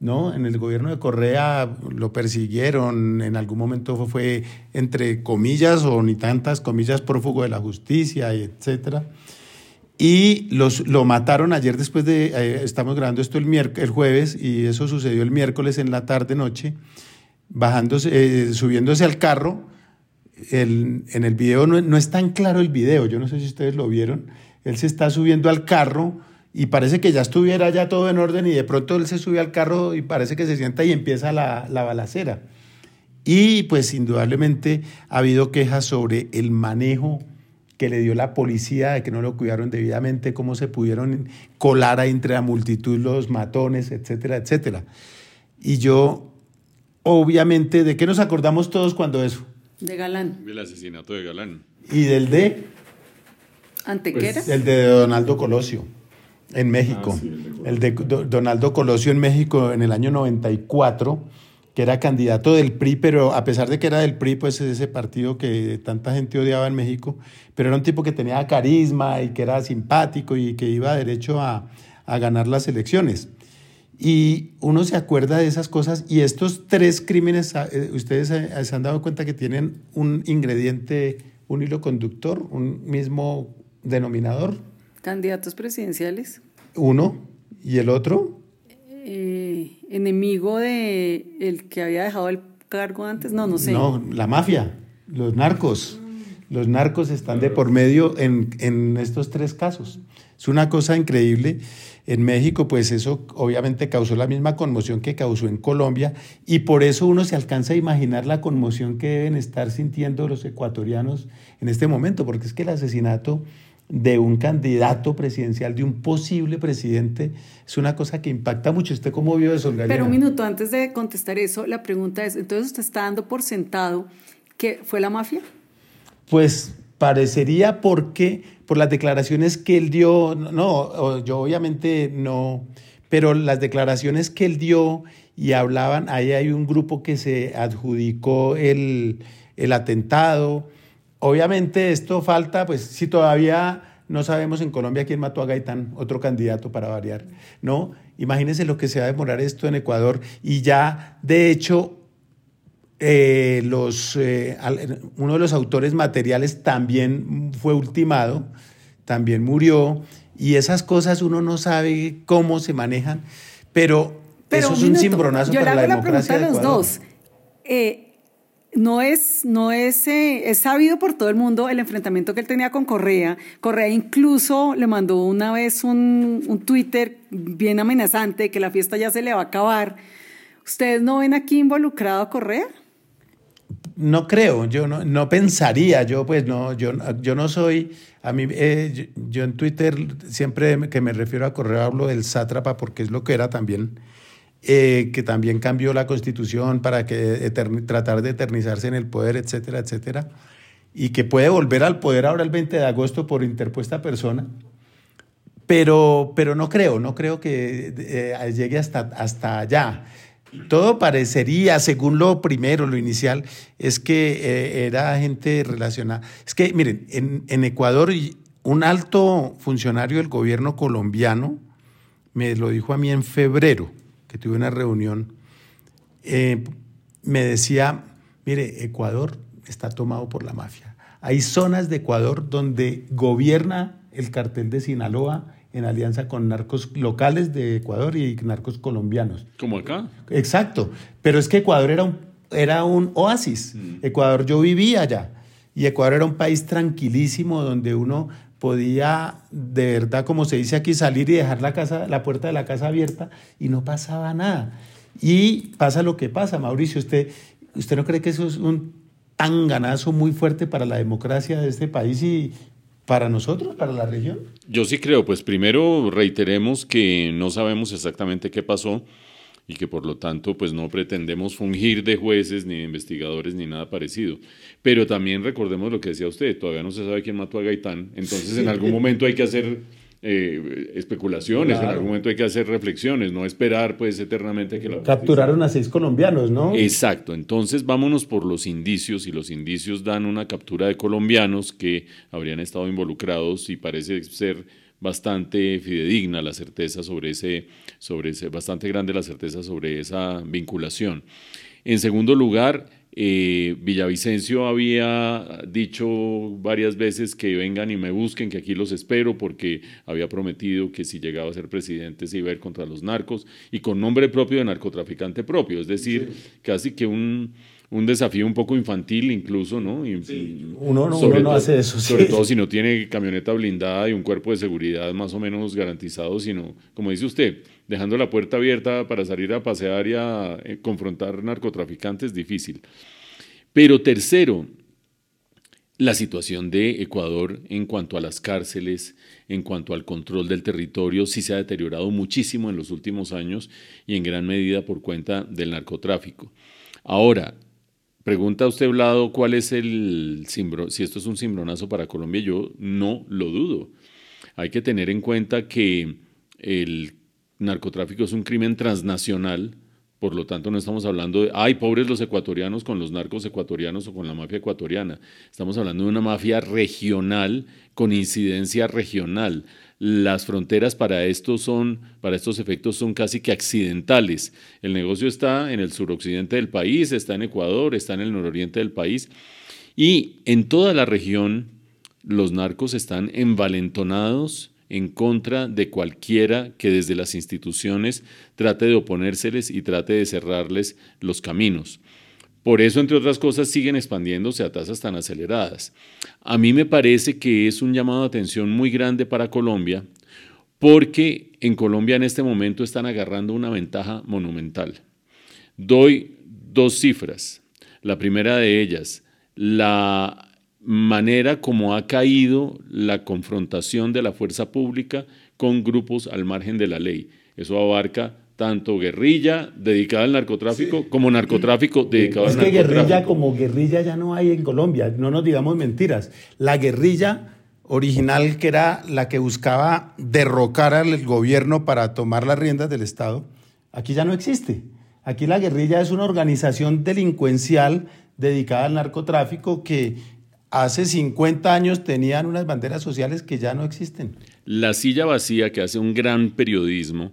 ¿No? En el gobierno de Correa lo persiguieron, en algún momento fue, fue, entre comillas o ni tantas comillas prófugo de la justicia, etcétera. Y los, lo mataron ayer después de, eh, estamos grabando esto el, el jueves y eso sucedió el miércoles en la tarde noche, bajándose, eh, subiéndose al carro. El- en el video no, no es tan claro el video, yo no sé si ustedes lo vieron. Él se está subiendo al carro y parece que ya estuviera ya todo en orden y de pronto él se sube al carro y parece que se sienta y empieza la, la balacera. Y pues indudablemente ha habido quejas sobre el manejo que le dio la policía, de que no lo cuidaron debidamente, cómo se pudieron colar ahí entre la multitud los matones, etcétera, etcétera. Y yo, obviamente, ¿de qué nos acordamos todos cuando eso? De Galán. el asesinato de Galán. Y del de, ¿Antequera? el de Donaldo Colosio en México. Ah, sí, el de Donaldo Colosio en México en el año 94, que era candidato del PRI, pero a pesar de que era del PRI, pues es ese partido que tanta gente odiaba en México, pero era un tipo que tenía carisma y que era simpático y que iba derecho a, a ganar las elecciones. Y uno se acuerda de esas cosas y estos tres crímenes, eh, ustedes eh, se han dado cuenta que tienen un ingrediente, un hilo conductor, un mismo denominador, Candidatos presidenciales. uno y el otro. Eh, enemigo de el que había dejado el cargo antes. No, no sé. No, la mafia, los narcos. Los narcos están de por medio en, en estos tres casos. Es una cosa increíble. En México, pues eso obviamente causó la misma conmoción que causó en Colombia y por eso uno se alcanza a imaginar la conmoción que deben estar sintiendo los ecuatorianos en este momento, porque es que el asesinato de un candidato presidencial, de un posible presidente, es una cosa que impacta mucho. ¿Usted cómo vio eso? Pero un minuto antes de contestar eso, la pregunta es, entonces usted está dando por sentado que fue la mafia. Pues parecería porque por las declaraciones que él dio, no, yo obviamente no, pero las declaraciones que él dio y hablaban, ahí hay un grupo que se adjudicó el, el atentado. Obviamente esto falta, pues si todavía no sabemos en Colombia quién mató a Gaitán, otro candidato para variar, ¿no? Imagínense lo que se va a demorar esto en Ecuador y ya, de hecho, eh, los, eh, uno de los autores materiales también fue ultimado, también murió, y esas cosas uno no sabe cómo se manejan, pero, Pero eso es un minuto, cimbronazo Yo para la hago la democracia pregunta a los dos. Eh, no es, no es, eh, es sabido por todo el mundo el enfrentamiento que él tenía con Correa. Correa incluso le mandó una vez un, Twitter bien amenazante que la fiesta ya se le va a acabar. ¿Ustedes no ven aquí involucrado a Correa? No creo, yo no, no pensaría, yo pues no, yo, yo no soy, a mí, eh, yo, yo en Twitter siempre que me refiero a Correa hablo del sátrapa porque es lo que era también, eh, que también cambió la constitución para que tratar de eternizarse en el poder, etcétera, etcétera, y que puede volver al poder ahora el 20 de agosto por interpuesta persona. Pero, pero no creo, no creo que eh, llegue hasta, hasta allá. Todo parecería, según lo primero, lo inicial, es que eh, era gente relacionada. Es que, miren, en, en Ecuador un alto funcionario del gobierno colombiano me lo dijo a mí en febrero, que tuve una reunión, eh, me decía, mire, Ecuador está tomado por la mafia. Hay zonas de Ecuador donde gobierna el cartel de Sinaloa en alianza con narcos locales de Ecuador y narcos colombianos. Como acá. Exacto, pero es que Ecuador era un, era un oasis. Mm. Ecuador yo vivía allá y Ecuador era un país tranquilísimo donde uno podía de verdad, como se dice aquí, salir y dejar la, casa, la puerta de la casa abierta y no pasaba nada. Y pasa lo que pasa, Mauricio, usted, ¿usted no cree que eso es un tan ganazo muy fuerte para la democracia de este país y para nosotros, para la región? Yo sí creo, pues primero reiteremos que no sabemos exactamente qué pasó y que por lo tanto pues no pretendemos fungir de jueces ni de investigadores ni nada parecido. Pero también recordemos lo que decía usted, todavía no se sabe quién mató a Gaitán, entonces en algún momento hay que hacer eh, especulaciones, en algún momento hay que hacer reflexiones, no esperar pues eternamente que la... Capturaron a seis colombianos, ¿no? Exacto, entonces vámonos por los indicios y los indicios dan una captura de colombianos que habrían estado involucrados y parece ser bastante fidedigna la certeza sobre ese, sobre ese, bastante grande la certeza sobre esa vinculación. En segundo lugar, eh, Villavicencio había dicho varias veces que vengan y me busquen, que aquí los espero, porque había prometido que si llegaba a ser presidente se iba a ir contra los narcos y con nombre propio de narcotraficante propio, es decir, casi que un, un desafío un poco infantil incluso, ¿no? uno, no, hace eso. Sobre todo si no tiene camioneta blindada y un cuerpo de seguridad más o menos garantizado, sino, como dice usted, dejando la puerta abierta para salir a pasear y a eh, confrontar narcotraficantes, difícil. Pero tercero, la situación de Ecuador en cuanto a las cárceles, en cuanto al control del territorio, sí se ha deteriorado muchísimo en los últimos años y en gran medida por cuenta del narcotráfico. Ahora, Pregunta usted, Vlado, cuál es el si esto es un cimbronazo para Colombia. Yo no lo dudo. Hay que tener en cuenta que el narcotráfico es un crimen transnacional, por lo tanto no estamos hablando de, ay, pobres los ecuatorianos con los narcos ecuatorianos o con la mafia ecuatoriana. Estamos hablando de una mafia regional con incidencia regional las fronteras para, esto son, para estos efectos son casi que accidentales. El negocio está en el suroccidente del país, está en Ecuador, está en el nororiente del país y en toda la región los narcos están envalentonados en contra de cualquiera que desde las instituciones trate de oponérseles y trate de cerrarles los caminos. Por eso, entre otras cosas, siguen expandiéndose a tasas tan aceleradas. A mí me parece que es un llamado de atención muy grande para Colombia, porque en Colombia en este momento están agarrando una ventaja monumental. Doy dos cifras. La primera de ellas, la manera como ha caído la confrontación de la fuerza pública con grupos al margen de la ley. Eso abarca tanto guerrilla dedicada al narcotráfico como narcotráfico dedicado al narcotráfico. Es que guerrilla como guerrilla ya no hay en Colombia, no nos digamos mentiras. La guerrilla original, que era la que buscaba derrocar al gobierno para tomar las riendas del Estado, aquí ya no existe. Aquí la guerrilla es una organización delincuencial dedicada al narcotráfico que hace 50 años tenían unas banderas sociales que ya no existen. La silla vacía que hace un gran periodismo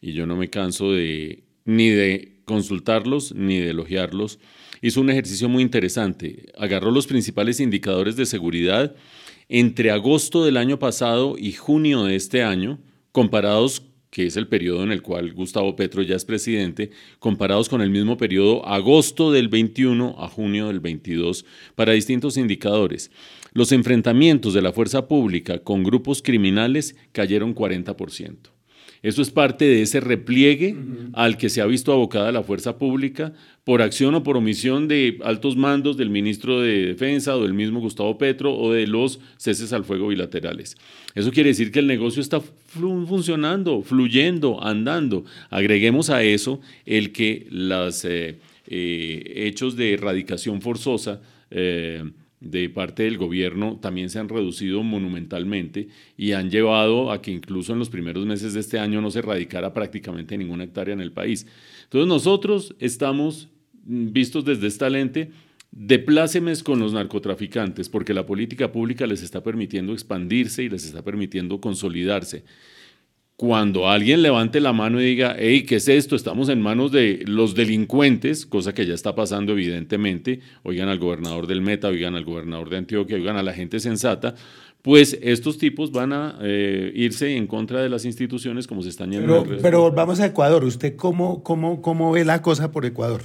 y yo no me canso de ni de consultarlos ni de elogiarlos. Hizo un ejercicio muy interesante. Agarró los principales indicadores de seguridad entre agosto del año pasado y junio de este año, comparados que es el periodo en el cual Gustavo Petro ya es presidente, comparados con el mismo periodo agosto del 21 a junio del 22, para distintos indicadores. Los enfrentamientos de la fuerza pública con grupos criminales cayeron 40%. Eso es parte de ese repliegue al que se ha visto abocada la fuerza pública por acción o por omisión de altos mandos del ministro de Defensa o del mismo Gustavo Petro o de los ceses al fuego bilaterales. Eso quiere decir que el negocio está funcionando, fluyendo, andando. Agreguemos a eso el que los eh, eh, hechos de erradicación forzosa eh, de parte del gobierno también se han reducido monumentalmente y han llevado a que incluso en los primeros meses de este año no se erradicara prácticamente ninguna hectárea en el país. Entonces nosotros estamos vistos desde esta lente de plácemes con los narcotraficantes, porque la política pública les está permitiendo expandirse y les está permitiendo consolidarse cuando alguien levante la mano y diga, hey, ¿qué es esto? Estamos en manos de los delincuentes, cosa que ya está pasando evidentemente, oigan al gobernador del Meta, oigan al gobernador de Antioquia, oigan a la gente sensata, pues estos tipos van a eh, irse en contra de las instituciones como se están yendo. Pero, pero volvamos a Ecuador, ¿usted cómo, cómo, cómo ve la cosa por Ecuador?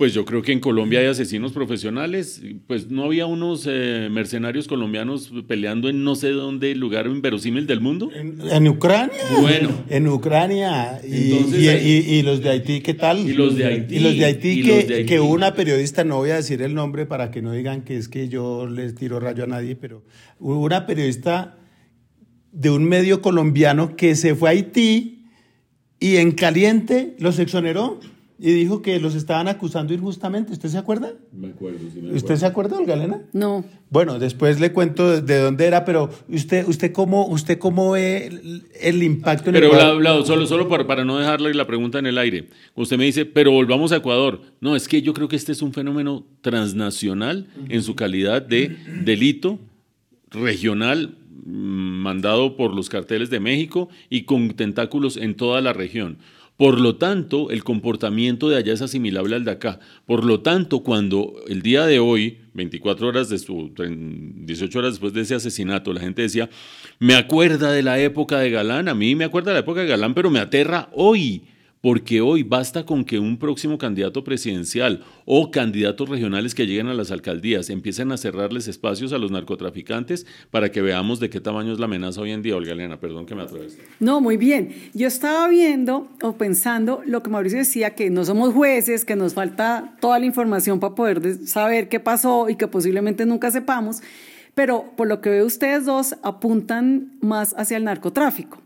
Pues yo creo que en Colombia hay asesinos profesionales. Pues no había unos eh, mercenarios colombianos peleando en no sé dónde, lugar inverosímil del mundo. En, Ucrania. Bueno. En Ucrania. Y, los de Haití, ¿qué tal? Y los de Haití. Y los de Haití, que, que una periodista, no voy a decir el nombre para que no digan que es que yo les tiro rayo a nadie, pero una periodista de un medio colombiano que se fue a Haití y en caliente los exoneró y dijo que los estaban acusando injustamente. ¿Usted se acuerda? Me acuerdo, sí me ¿Usted se acuerda, Olga Elena? No. Bueno, después le cuento de, dónde era, pero usted, usted cómo, usted cómo ve el, impacto en pero, Pero, solo, solo para, para no dejarle la pregunta en el aire. Usted me dice, pero volvamos a Ecuador. No, es que yo creo que este es un fenómeno transnacional en su calidad de delito regional mm, mandado por los carteles de México y con tentáculos en toda la región. Por lo tanto, el comportamiento de allá es asimilable al de acá. Por lo tanto, cuando el día de hoy, 24 horas de su, 18 horas después de ese asesinato, la gente decía, me acuerda de la época de Galán, a mí me acuerda de la época de Galán, pero me aterra hoy porque hoy basta con que un próximo candidato presidencial o candidatos regionales que lleguen a las alcaldías empiecen a cerrarles espacios a los narcotraficantes para que veamos de qué tamaño es la amenaza hoy en día. Olga Elena, perdón que me atravesé. No, muy bien. Yo estaba viendo o pensando lo que Mauricio decía, que no somos jueces, que nos falta toda la información para poder saber qué pasó y que posiblemente nunca sepamos, pero por lo que veo ustedes dos apuntan más hacia el narcotráfico.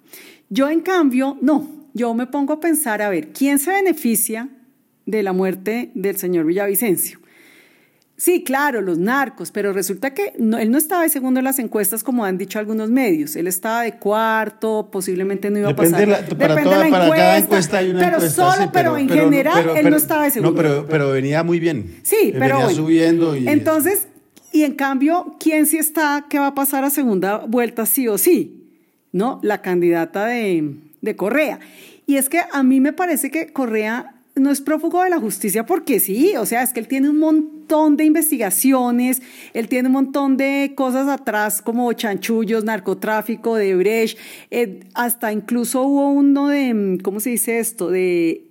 Yo en cambio, no, yo me pongo a pensar, a ver, ¿quién se beneficia de la muerte del señor Villavicencio? Sí, claro, los narcos, pero resulta que él no estaba de segundo en las encuestas como han dicho algunos medios. Él estaba de cuarto, posiblemente no iba a pasar. Depende de la encuesta, cada encuesta hay una pero solo, pero, en general él no estaba de segundo. No, pero, pero venía muy bien. Sí, pero venía subiendo y entonces y en cambio, ¿quién sí está que va a pasar a segunda vuelta sí o sí? ¿No? La candidata de de Correa. Y es que a mí me parece que Correa no es prófugo de la justicia porque sí, o sea, es que él tiene un montón de investigaciones, él tiene un montón de cosas atrás como chanchullos, narcotráfico, de Brecht, eh, hasta incluso hubo uno de, ¿cómo se dice esto? De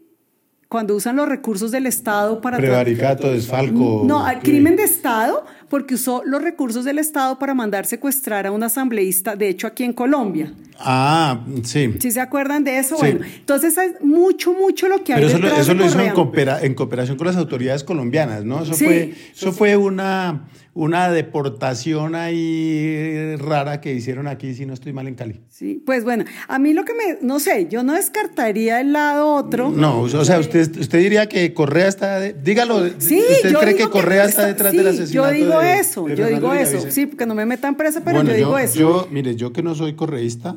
cuando usan los recursos del Estado para... Prevaricato, desfalco. No, crimen de Estado, porque usó los recursos del Estado para mandar secuestrar a un asambleísta, de hecho aquí en Colombia. Ah, sí. ¿Sí se acuerdan de eso? Bueno, entonces es mucho, mucho lo que hay Pero eso, eso lo hizo en, cooperación con las autoridades colombianas, ¿no? Eso, fue, eso fue una una deportación ahí rara que hicieron aquí, si no estoy mal en Cali. Sí, pues bueno, a mí lo que me, no sé, yo no descartaría el lado otro. No, o sea, usted, usted diría que Correa está, dígalo, sí, ¿usted cree que Correa está, detrás del asesinato? Yo digo eso, yo digo eso, sí, porque no me metan presa, pero yo digo eso. Yo, mire, yo que no soy correísta,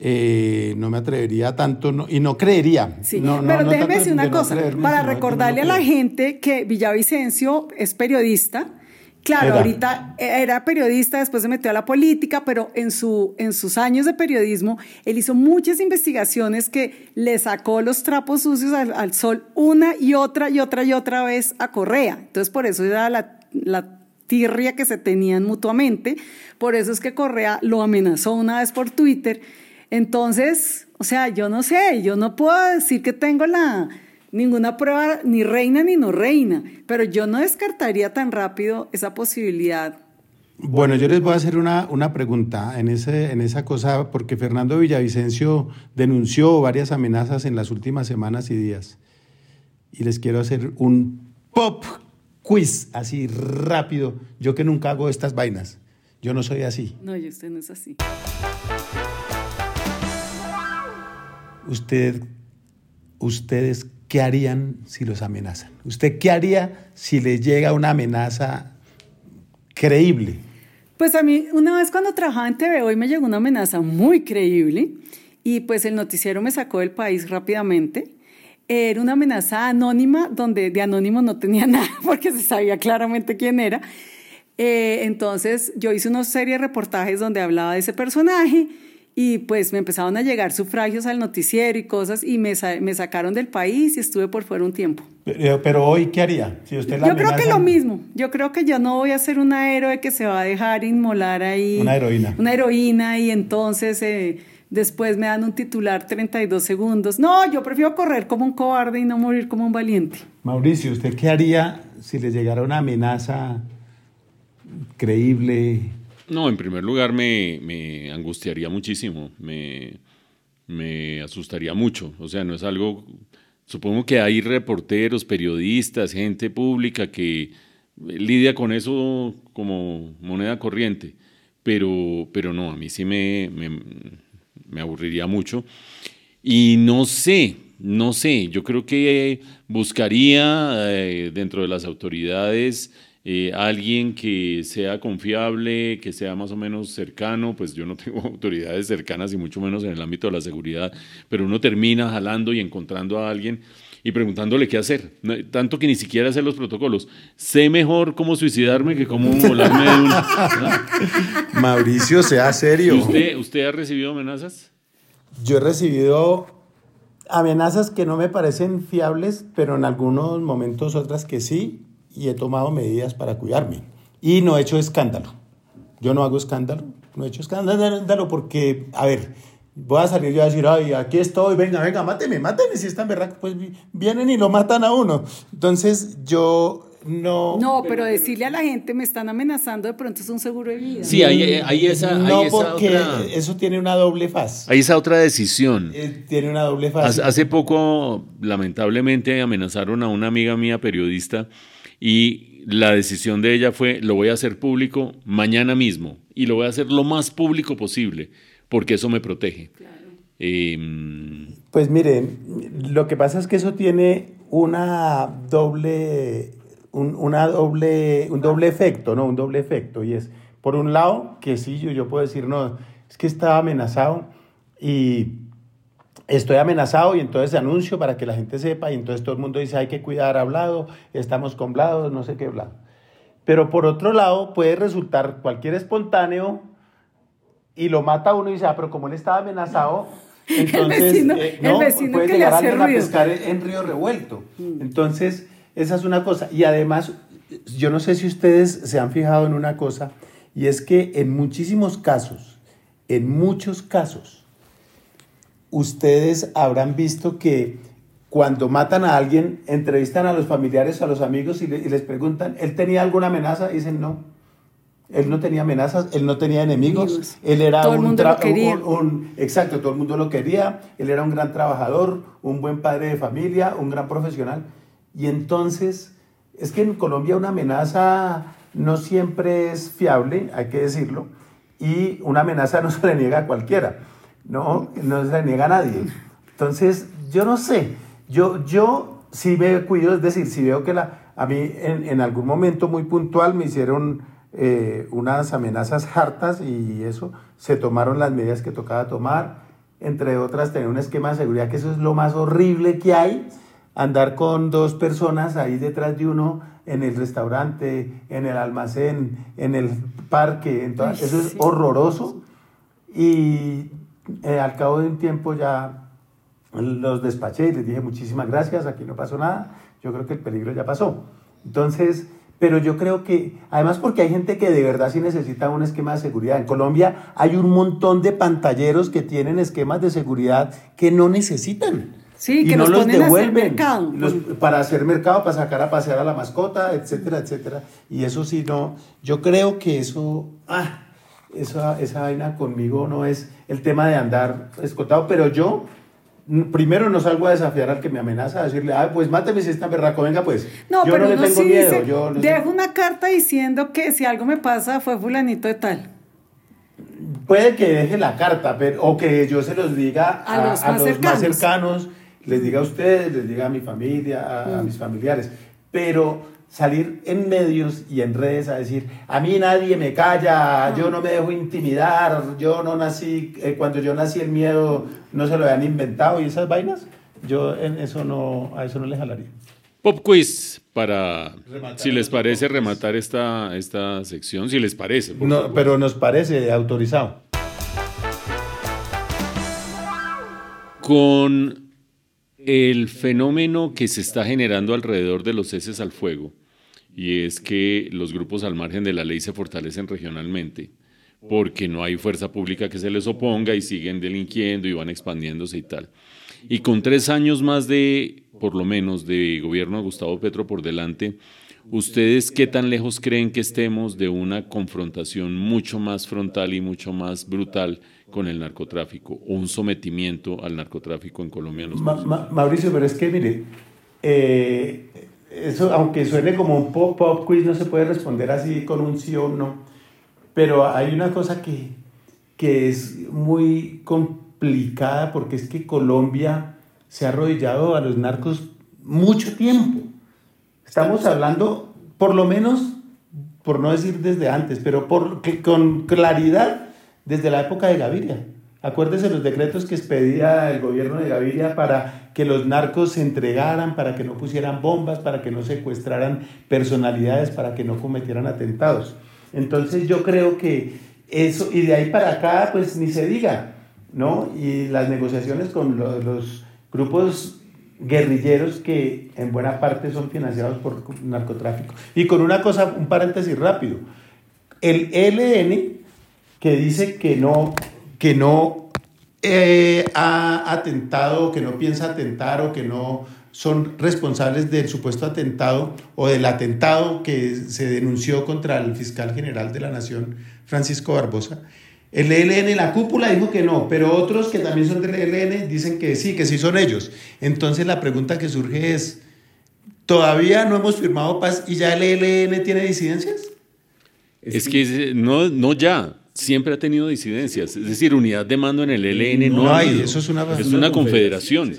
eh, no me atrevería tanto y no creería. Sí, pero déjeme decir una cosa, para recordarle a la gente que Villavicencio es periodista Claro, ahorita era periodista, después se metió a la política, pero en, su, en sus años de periodismo, él hizo muchas investigaciones que le sacó los trapos sucios al, sol una y otra y otra y otra vez a Correa. Entonces, por eso era la, la tirria que se tenían mutuamente. Por eso es que Correa lo amenazó una vez por Twitter. Entonces, o sea, yo no sé, yo no puedo decir que tengo la ninguna prueba, ni reina ni no reina, pero yo no descartaría tan rápido esa posibilidad. Bueno, yo les voy a hacer una, una pregunta en, ese, en esa cosa, porque Fernando Villavicencio denunció varias amenazas en las últimas semanas y días. Y les quiero hacer un pop quiz, así rápido. Yo que nunca hago estas vainas. Yo no soy así. No, yo usted no es así. Usted, ustedes ¿qué harían si los amenazan? ¿Usted qué haría si les llega una amenaza creíble? Pues a mí, una vez cuando trabajaba en TV Hoy me llegó una amenaza muy creíble y pues el noticiero me sacó del país rápidamente. Era una amenaza anónima donde de anónimo no tenía nada porque se sabía claramente quién era. Eh, entonces yo hice una serie de reportajes donde hablaba de ese personaje y pues me empezaron a llegar sufragios al noticiero y cosas y me, me sacaron del país y estuve por fuera un tiempo. Pero, pero hoy, ¿qué haría? Si usted la yo creo que lo mismo. Yo creo que yo no voy a ser una héroe que se va a dejar inmolar ahí. Una heroína. Una heroína y entonces eh, después me dan un titular 32 segundos. No, yo prefiero correr como un cobarde y no morir como un valiente. Mauricio, ¿usted qué haría si le llegara una amenaza creíble? No, en primer lugar me, angustiaría muchísimo, me, asustaría mucho. O sea, no es algo... Supongo que hay reporteros, periodistas, gente pública que lidia con eso como moneda corriente, pero, pero no, a mí sí me, me, aburriría mucho. Y no sé, no sé, yo creo que buscaría eh, dentro de las autoridades eh, alguien que sea confiable, que sea más o menos cercano, pues yo no tengo autoridades cercanas y mucho menos en el ámbito de la seguridad, pero uno termina jalando y encontrando a alguien y preguntándole qué hacer, tanto que ni siquiera hacer los protocolos. Sé mejor cómo suicidarme que cómo volarme de una. Mauricio, sea serio. ¿Usted, ¿Usted ha recibido amenazas? Yo he recibido amenazas que no me parecen fiables, pero en algunos momentos otras que sí y he tomado medidas para cuidarme. Y no he hecho escándalo. Yo no hago escándalo, no he hecho escándalo porque, a ver, voy a salir yo a decir, ay, aquí estoy, venga, venga, máteme, máteme, si están verdad, pues vienen y lo matan a uno. Entonces yo no... No, pero decirle a la gente, me están amenazando, de pronto es un seguro de vida. Sí, hay, esa... No, porque eso tiene una doble faz. Hay esa otra decisión. Eh, tiene una doble faz. Hace poco, lamentablemente, amenazaron a una amiga mía periodista y la decisión de ella fue, lo voy a hacer público mañana mismo y lo voy a hacer lo más público posible, porque eso me protege. Em, pues mire, lo que pasa es que eso tiene una doble, un, una doble, un doble efecto, ¿no? Un doble efecto. Y es, por un lado, que sí, yo, yo puedo decir, no, es que estaba amenazado y estoy amenazado y entonces anuncio para que la gente sepa y entonces todo el mundo dice hay que cuidar hablado, estamos con blados, no sé qué blado. Pero por otro lado puede resultar cualquier espontáneo y lo mata uno y dice, ah, pero como él estaba amenazado, entonces el vecino, eh, no, puede que llegar a pescar en río revuelto. Mm. Entonces, esa es una cosa. Y además, yo no sé si ustedes se han fijado en una cosa, y es que en muchísimos casos, en muchos casos, ustedes habrán visto que cuando matan a alguien, entrevistan a los familiares, a los amigos y, les preguntan, ¿él tenía alguna amenaza? Y dicen, no. Él no tenía amenazas, él no tenía enemigos, él era todo un, el mundo lo quería. Un, exacto, todo el mundo lo quería, él era un gran trabajador, un buen padre de familia, un gran profesional. Y entonces, es que en Colombia una amenaza no siempre es fiable, hay que decirlo, y una amenaza no se le niega a cualquiera. No, no se le niega a nadie. Entonces, yo no sé. Yo, yo sí me cuido, es decir, si veo que la, a mí en, en algún momento muy puntual me hicieron eh, unas amenazas hartas y eso, se tomaron las medidas que tocaba tomar, entre otras tener un esquema de seguridad, que eso es lo más horrible que hay, andar con dos personas ahí detrás de uno en el restaurante, en el almacén, en el parque, entonces, eso es horroroso. Y eh, al cabo de un tiempo ya los despaché y les dije muchísimas gracias, aquí no pasó nada, yo creo que el peligro ya pasó. Entonces, pero yo creo que, además porque hay gente que de verdad sí necesita un esquema de seguridad. En Colombia hay un montón de pantalleros que tienen esquemas de seguridad que no necesitan. Sí, que no los devuelven para hacer mercado, para sacar a pasear a la mascota, etcétera, etcétera. Y eso sí, no, yo creo que eso, ah, esa, esa vaina conmigo no es el tema de andar escotado, pero yo primero no salgo a desafiar al que me amenaza, a decirle, ah, pues máteme si está berraco, venga pues. No, yo pero no le tengo miedo. dejo una carta diciendo que si algo me pasa fue fulanito de tal. Puede que deje la carta, pero, o que yo se los diga a, los, más, cercanos. les diga a ustedes, les diga a mi familia, a, a mm. mis familiares. pero salir en medios y en redes a decir, a mí nadie me calla, yo no me dejo intimidar, yo no nací, eh, cuando yo nací el miedo no se lo habían inventado y esas vainas, yo en eso no, a eso no le jalaría. Pop quiz para, si les parece, rematar esta, esta sección, si les parece. No, pero nos parece autorizado. Con el fenómeno que se está generando alrededor de los ceses al fuego, y es que los grupos al margen de la ley se fortalecen regionalmente, porque no hay fuerza pública que se les oponga y siguen delinquiendo y van expandiéndose y tal. Y con tres años más de, por lo menos, de gobierno de Gustavo Petro por delante, ¿ustedes qué tan lejos creen que estemos de una confrontación mucho más frontal y mucho más brutal con el narcotráfico o un sometimiento al narcotráfico en Colombia? Mauricio, pero es que mire, eh, eso, aunque suene como un pop-up quiz, no se puede responder así con un sí o no. Pero hay una cosa que, que es muy complicada porque es que Colombia se ha arrodillado a los narcos mucho tiempo. Estamos hablando, por lo menos, por no decir desde antes, pero por, que, con claridad desde la época de Gaviria. Acuérdese los decretos que expedía el gobierno de Gaviria para que los narcos se entregaran, para que no pusieran bombas, para que no secuestraran personalidades, para que no cometieran atentados. Entonces yo creo que eso, y de ahí para acá, pues ni se diga, ¿no? Y las negociaciones con los, los grupos guerrilleros que en buena parte son financiados por narcotráfico. Y con una cosa, un paréntesis rápido, el ELN que dice que no que no eh, ha atentado, que no piensa atentar o que no son responsables del supuesto atentado o del atentado que se denunció contra el fiscal general de la Nación, Francisco Barbosa. El ELN, la cúpula dijo que no, pero otros que también son del ELN dicen que sí, que sí son ellos. Entonces la pregunta que surge es, ¿todavía no hemos firmado paz y ya el ELN tiene disidencias? Es que no, no ya, siempre ha tenido disidencias. Es decir, unidad de mando en el ELN no, hay. Eso es una, es una, confederación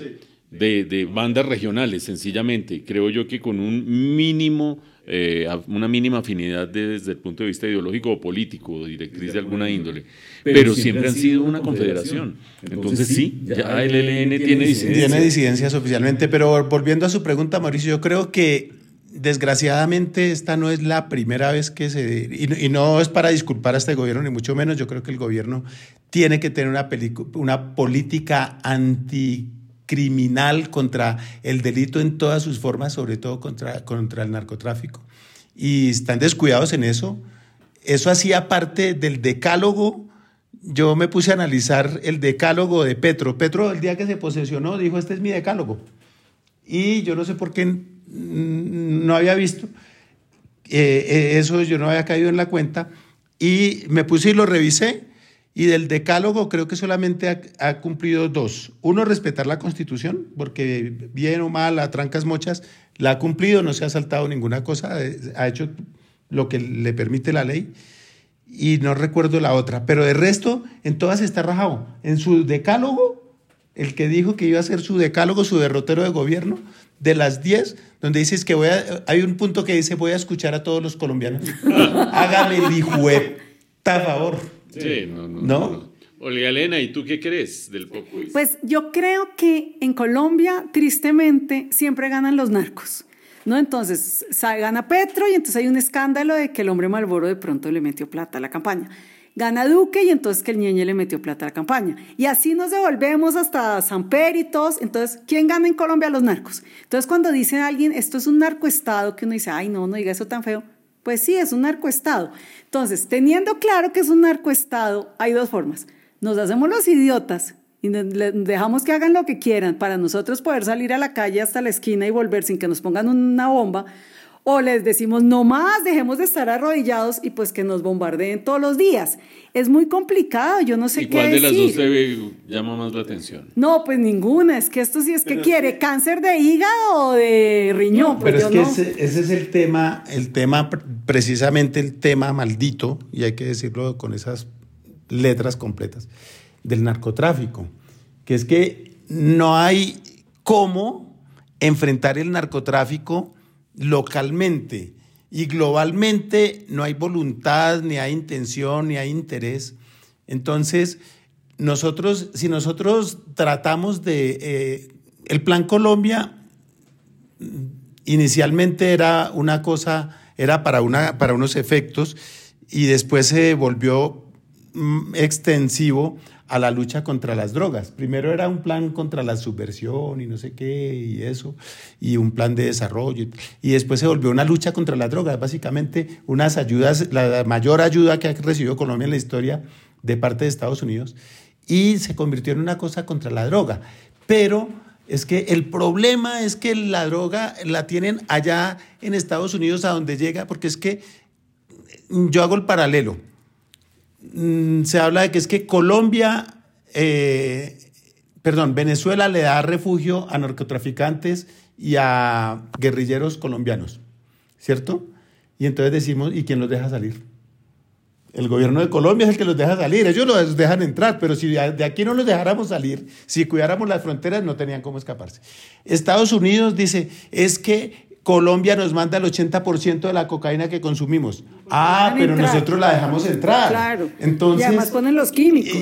de, de, bandas regionales, sencillamente. Creo yo que con un mínimo, eh, una mínima afinidad desde el punto de vista ideológico o político, o directriz de alguna índole. Pero, siempre, han sido una confederación. Entonces, sí, ya el ELN tiene disidencias. Tiene disidencias oficialmente, pero volviendo a su pregunta, Mauricio, yo creo que desgraciadamente esta no es la primera vez que se... Y, no es para disculpar a este gobierno, ni mucho menos. Yo creo que el gobierno tiene que tener una, una política anticriminal contra el delito en todas sus formas, sobre todo contra, contra el narcotráfico. Y están descuidados en eso. Eso hacía parte del decálogo. Yo me puse a analizar el decálogo de Petro. Petro, el día que se posesionó, dijo, este es mi decálogo. Y yo no sé por qué no había visto. Eh, eh, eso yo no había caído en la cuenta. Y me puse y lo revisé. Y del decálogo creo que solamente ha, cumplido dos. Uno, respetar la constitución, porque bien o mal, a trancas mochas, la ha cumplido, no se ha saltado ninguna cosa, eh, ha hecho lo que le permite la ley. Y no recuerdo la otra. Pero de resto, en todas está rajado. En su decálogo, el que dijo que iba a ser su decálogo, su derrotero de gobierno, de las 10, donde dices que voy a, hay un punto que dice voy a escuchar a todos los colombianos. Hágame el hijo a favor. Sí, no, no. ¿No? Olga Elena, ¿y tú qué crees del pop Pues yo creo que en Colombia, tristemente, siempre ganan los narcos. ¿no? Entonces, gana Petro y entonces hay un escándalo de que el hombre Malboro de pronto le metió plata a la campaña gana Duque y entonces que el Ñeñe le metió plata a la campaña. Y así nos devolvemos hasta San Peritos. Entonces, ¿quién gana en Colombia? Los narcos. Entonces, cuando dice alguien, esto es un narcoestado, que uno dice, ay, no, no diga eso tan feo, pues sí, es un narcoestado. Entonces, teniendo claro que es un narcoestado, hay dos formas. Nos hacemos los idiotas y dejamos que hagan lo que quieran para nosotros poder salir a la calle hasta la esquina y volver sin que nos pongan una bomba o les decimos, no más, dejemos de estar arrodillados y pues que nos bombardeen todos los días. Es muy complicado, yo no sé qué ¿Cuál de las dos se llama más la atención? No, pues ninguna, es que esto sí es que quiere, cáncer de hígado o de riñón. Pues pero es que ese, ese, es el tema, el tema, precisamente el tema maldito, y hay que decirlo con esas letras completas, del narcotráfico, que es que no hay cómo enfrentar el narcotráfico localmente y globalmente no hay voluntad, ni hay intención, ni hay interés. Entonces, nosotros, si nosotros tratamos de... Eh, el Plan Colombia inicialmente era una cosa, era para, una, para unos efectos y después se volvió mm, extensivo a la lucha contra las drogas. Primero era un plan contra la subversión y no sé qué y eso, y un plan de desarrollo. Y después se volvió una lucha contra las drogas, básicamente unas ayudas, la mayor ayuda que ha recibido Colombia en la historia de parte de Estados Unidos, y se convirtió en una cosa contra la droga. Pero es que el problema es que la droga la tienen allá en Estados Unidos a donde llega, porque es que yo hago el paralelo. Mm, se habla de que es que Colombia, eh, perdón, Venezuela le da refugio a narcotraficantes y a guerrilleros colombianos, ¿cierto? Y entonces decimos, ¿y quién los deja salir? El gobierno de Colombia es el que los deja salir, ellos los dejan entrar, pero si de aquí no los dejáramos salir, si cuidáramos las fronteras, no tenían cómo escaparse. Estados Unidos dice, es que Colombia nos manda el 80% de la cocaína que consumimos. Ah, pero nosotros la dejamos entrar. Claro. Entonces, y además ponen los químicos.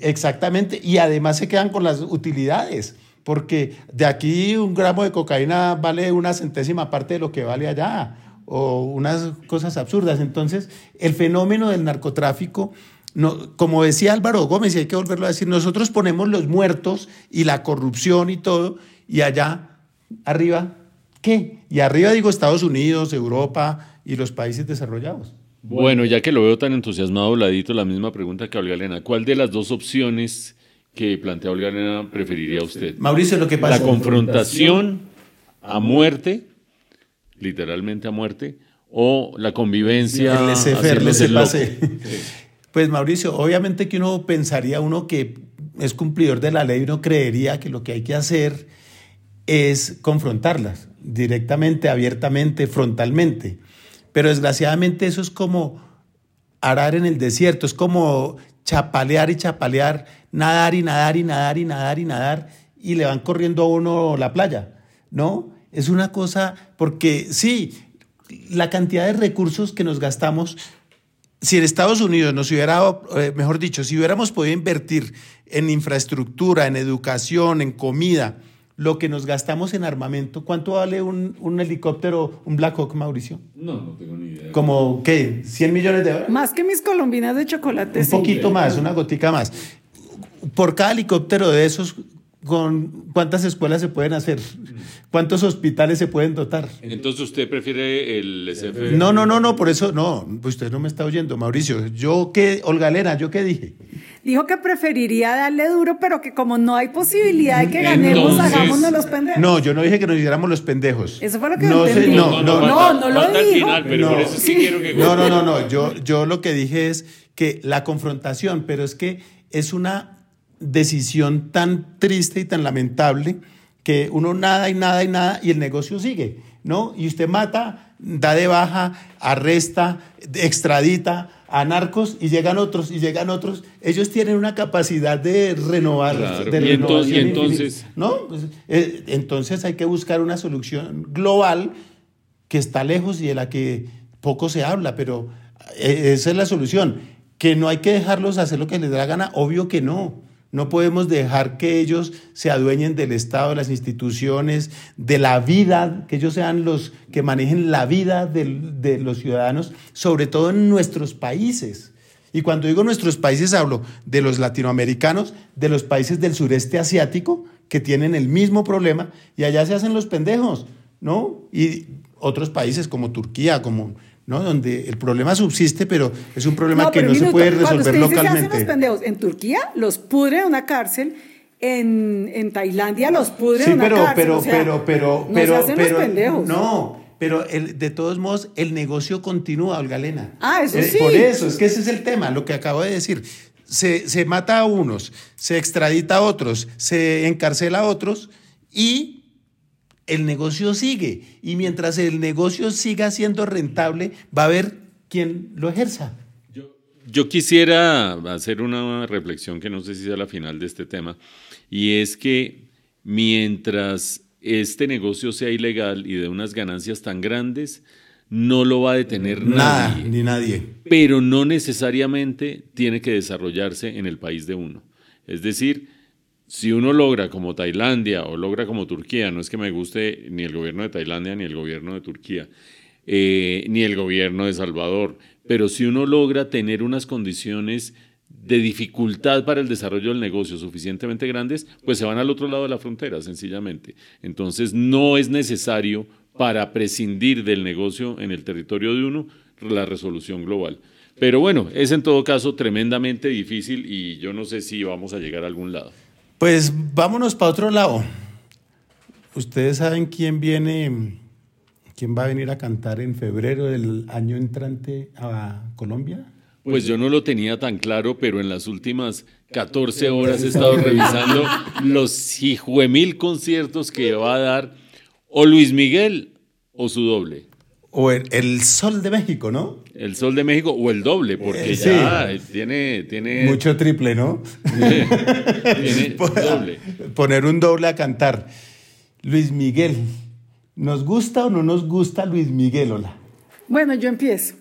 exactamente. Y además se quedan con las utilidades. Porque de aquí un gramo de cocaína vale una centésima parte de lo que vale allá o unas cosas absurdas. Entonces, el fenómeno del narcotráfico, no, como decía Álvaro Gómez, y hay que volverlo a decir, nosotros ponemos los muertos y la corrupción y todo, y allá arriba, ¿qué? Y arriba digo Estados Unidos, Europa y los países desarrollados. Bueno, ya que lo veo tan entusiasmado, Ladito, la misma pregunta que Olga Elena. ¿Cuál de las dos opciones que plantea Olga Elena preferiría usted? Mauricio, lo que pasa. La confrontación a muerte literalmente a muerte, o la convivencia. El pase. Pues Mauricio, obviamente que uno pensaría, uno que es cumplidor de la ley, uno creería que lo que hay que hacer es confrontarlas directamente, abiertamente, frontalmente. Pero desgraciadamente eso es como arar en el desierto, es como chapalear y chapalear, nadar y nadar y nadar y nadar y nadar, y le van corriendo a uno la playa, ¿no? Es una cosa, porque sí, la cantidad de recursos que nos gastamos, si en Estados Unidos nos hubiera, eh, mejor dicho, si hubiéramos podido invertir en infraestructura, en educación, en comida, lo que nos gastamos en armamento, ¿cuánto vale un, helicóptero, un Black Hawk, Mauricio? No, no tengo ni idea. ¿Como qué? ¿100 millones de dólares? Más que mis colombinas de chocolate. Un poquito más, una gotica más. Por cada helicóptero de esos, con cuántas escuelas se pueden hacer, cuántos hospitales se pueden dotar. Entonces usted prefiere el SF. No, no, no, no, por eso no, pues usted no me está oyendo, Mauricio. Yo qué, Olga Elena, ¿yo qué dije? Dijo que preferiría darle duro, pero que como no hay posibilidad de que ganemos, hagámonos los pendejos. No, yo no dije que nos hiciéramos los pendejos. Eso fue lo que no, entendí. no, no, no, no, lo dijo. no, no, no, no, yo, yo lo que dije es que la confrontación, pero es que es una decisión tan triste y tan lamentable que uno nada y nada y nada y el negocio sigue, ¿no? Y usted mata, da de baja, arresta, extradita a narcos y llegan otros y llegan otros. Ellos tienen una capacidad de renovar. De y, entonces, ¿no? Pues, eh, entonces hay que buscar una solución global que está lejos y de la que poco se habla, pero eh, esa es la solución. Que no hay que dejarlos hacer lo que les da la gana, obvio que no. No podemos dejar que ellos se adueñen del Estado, de las instituciones, de la vida, que ellos sean los que manejen la vida de, los ciudadanos, sobre todo en nuestros países. Y cuando digo nuestros países hablo de los latinoamericanos, de los países del sureste asiático, que tienen el mismo problema, y allá se hacen los pendejos, ¿no? Y otros países como Turquía, como ¿no? Donde el problema subsiste, pero es un problema que no se puede resolver localmente. pendejos, en Turquía los pudre una cárcel, en, en Tailandia los pudre en una pero, cárcel. Pero, pero, pero, no pero, pero, pendejos. No, pero el, de todos modos el negocio continúa, Olga Elena. Ah, eso eh, sí. Por eso, es que ese es el tema, lo que acabo de decir. Se, se mata a unos, se extradita a otros, se encarcela a otros y el negocio sigue. Y mientras el negocio siga siendo rentable, va a haber quien lo ejerza. Yo, quisiera hacer una reflexión que no sé si sea la final de este tema, y es que mientras este negocio sea ilegal y de unas ganancias tan grandes, no lo va a detener Nada, nadie. ni nadie. Pero no necesariamente tiene que desarrollarse en el país de uno. Es decir, si uno logra como Tailandia o logra como Turquía, no es que me guste ni el gobierno de Tailandia ni el gobierno de Turquía, eh, ni el gobierno de Salvador, pero si uno logra tener unas condiciones de dificultad para el desarrollo del negocio suficientemente grandes, pues se van al otro lado de la frontera, sencillamente. Entonces no es necesario para prescindir del negocio en el territorio de uno la resolución global. Pero bueno, es en todo caso tremendamente difícil y yo no sé si vamos a llegar a algún lado. Pues vámonos para otro lado. ¿Ustedes saben quién viene, quién va a venir a cantar en febrero del año entrante a Colombia? Pues yo no lo tenía tan claro, pero en las últimas 14 horas he estado revisando los hijuemil conciertos que va a dar o Luis Miguel o su doble. O el, el Sol de México, ¿no? El Sol de México o el doble, porque Eh, sí. ya tiene, tiene, Mucho triple, ¿no? tiene doble. Poner un doble a cantar. Luis Miguel. ¿Nos gusta o no nos gusta Luis Miguel, hola? Bueno, yo empiezo.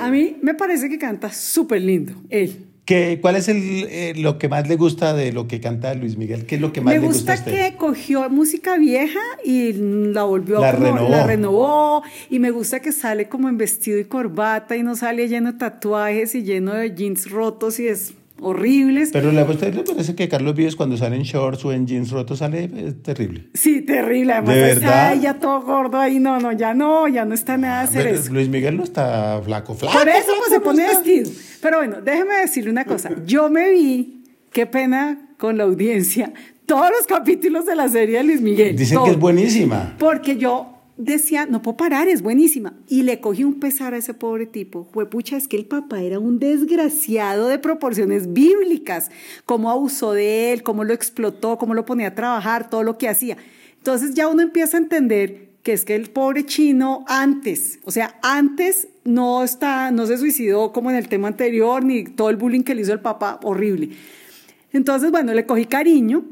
A mí me parece que canta súper lindo, él. ¿Qué, ¿Cuál es el, eh, lo que más le gusta de lo que canta Luis Miguel? ¿Qué es lo que más Me le gusta a gusta que cogió música vieja y la volvió La como- renovó. la renovó. Y me gusta que sale como en vestido y corbata y no sale lleno de tatuajes y lleno de jeans rotos y es horribles. Pero ¿a usted le parece que Carlos Vives cuando sale en shorts o en jeans rotos sale eh, terrible? Sí, terrible. Además, ¿De está verdad? ahí ya todo gordo ahí. No, no, ya no, ya no está nada hacer eso. Luis Miguel no está flaco, flaco. Por eso pues se pone está. vestido. Pero bueno, déjeme decirle una cosa. Yo me vi, qué pena con la audiencia, todos los capítulos de la serie de Luis Miguel. Dicen que es buenísima. Porque yo decía, no puedo parar, es buenísima. Y le cogí un pesar a ese pobre tipo. Fue pucha, es que el papá era un desgraciado de proporciones bíblicas. Cómo abusó de él, cómo lo explotó, cómo lo ponía a trabajar, todo lo que hacía. Entonces ya uno empieza a entender que es que el pobre chino antes, o sea, antes no está, no se suicidó como en el tema anterior, ni todo el bullying que le hizo el papá, horrible. Entonces, bueno, le cogí cariño.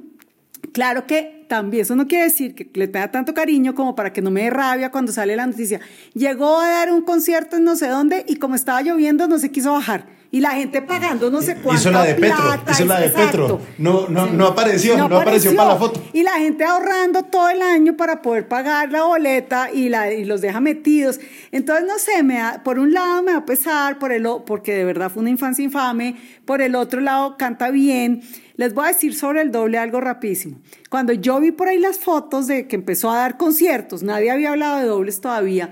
Claro que también eso no quiere decir que le tenga tanto cariño como para que no me dé rabia cuando sale la noticia. Llegó a dar un concierto en no sé dónde y como estaba lloviendo no se quiso bajar. Y la gente pagando no sé cuánto. Hizo la de Petro, hizo la de Petro. No- no- no apareció, no apareció para la foto. Y la gente ahorrando todo el año para poder pagar la boleta y, la, y los deja metidos. Entonces, no sé, me da- por un lado me va a pesar, por el, porque de verdad fue una infancia infame, por el otro lado canta bien. Les voy a decir sobre el doble algo rapidísimo. Cuando yo vi por ahí las fotos de que empezó a dar conciertos, nadie había hablado de dobles todavía.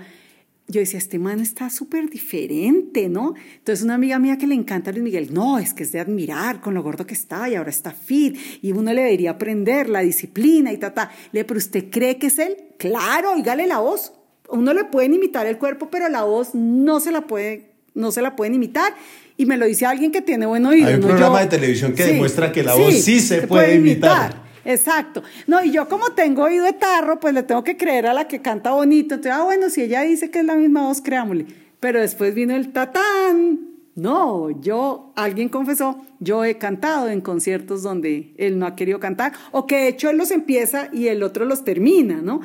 Yo decía, este man está súper diferente, ¿no? Entonces una amiga mía que le encanta a Luis Miguel, no, es que es de admirar con lo gordo que está y ahora está fit y uno le debería aprender la disciplina y ta, ta. Le, pero ¿usted cree que es él? Claro, oígale la voz. Uno le pueden imitar el cuerpo, pero la voz no se la puede, no se la pueden imitar. Y me lo dice alguien que tiene buen oído. Hay un no programa yo. de televisión que demuestra que la voz sí se puede imitar. Exacto. No, y yo como tengo oído de tarro, pues le tengo que creer a la que canta bonito. Entonces, ah, bueno, si ella dice que es la misma voz, creámosle. Pero después vino el tatán. No, yo, alguien confesó, yo he cantado en conciertos donde él no ha querido cantar, o que de hecho él los empieza y el otro los termina, ¿no?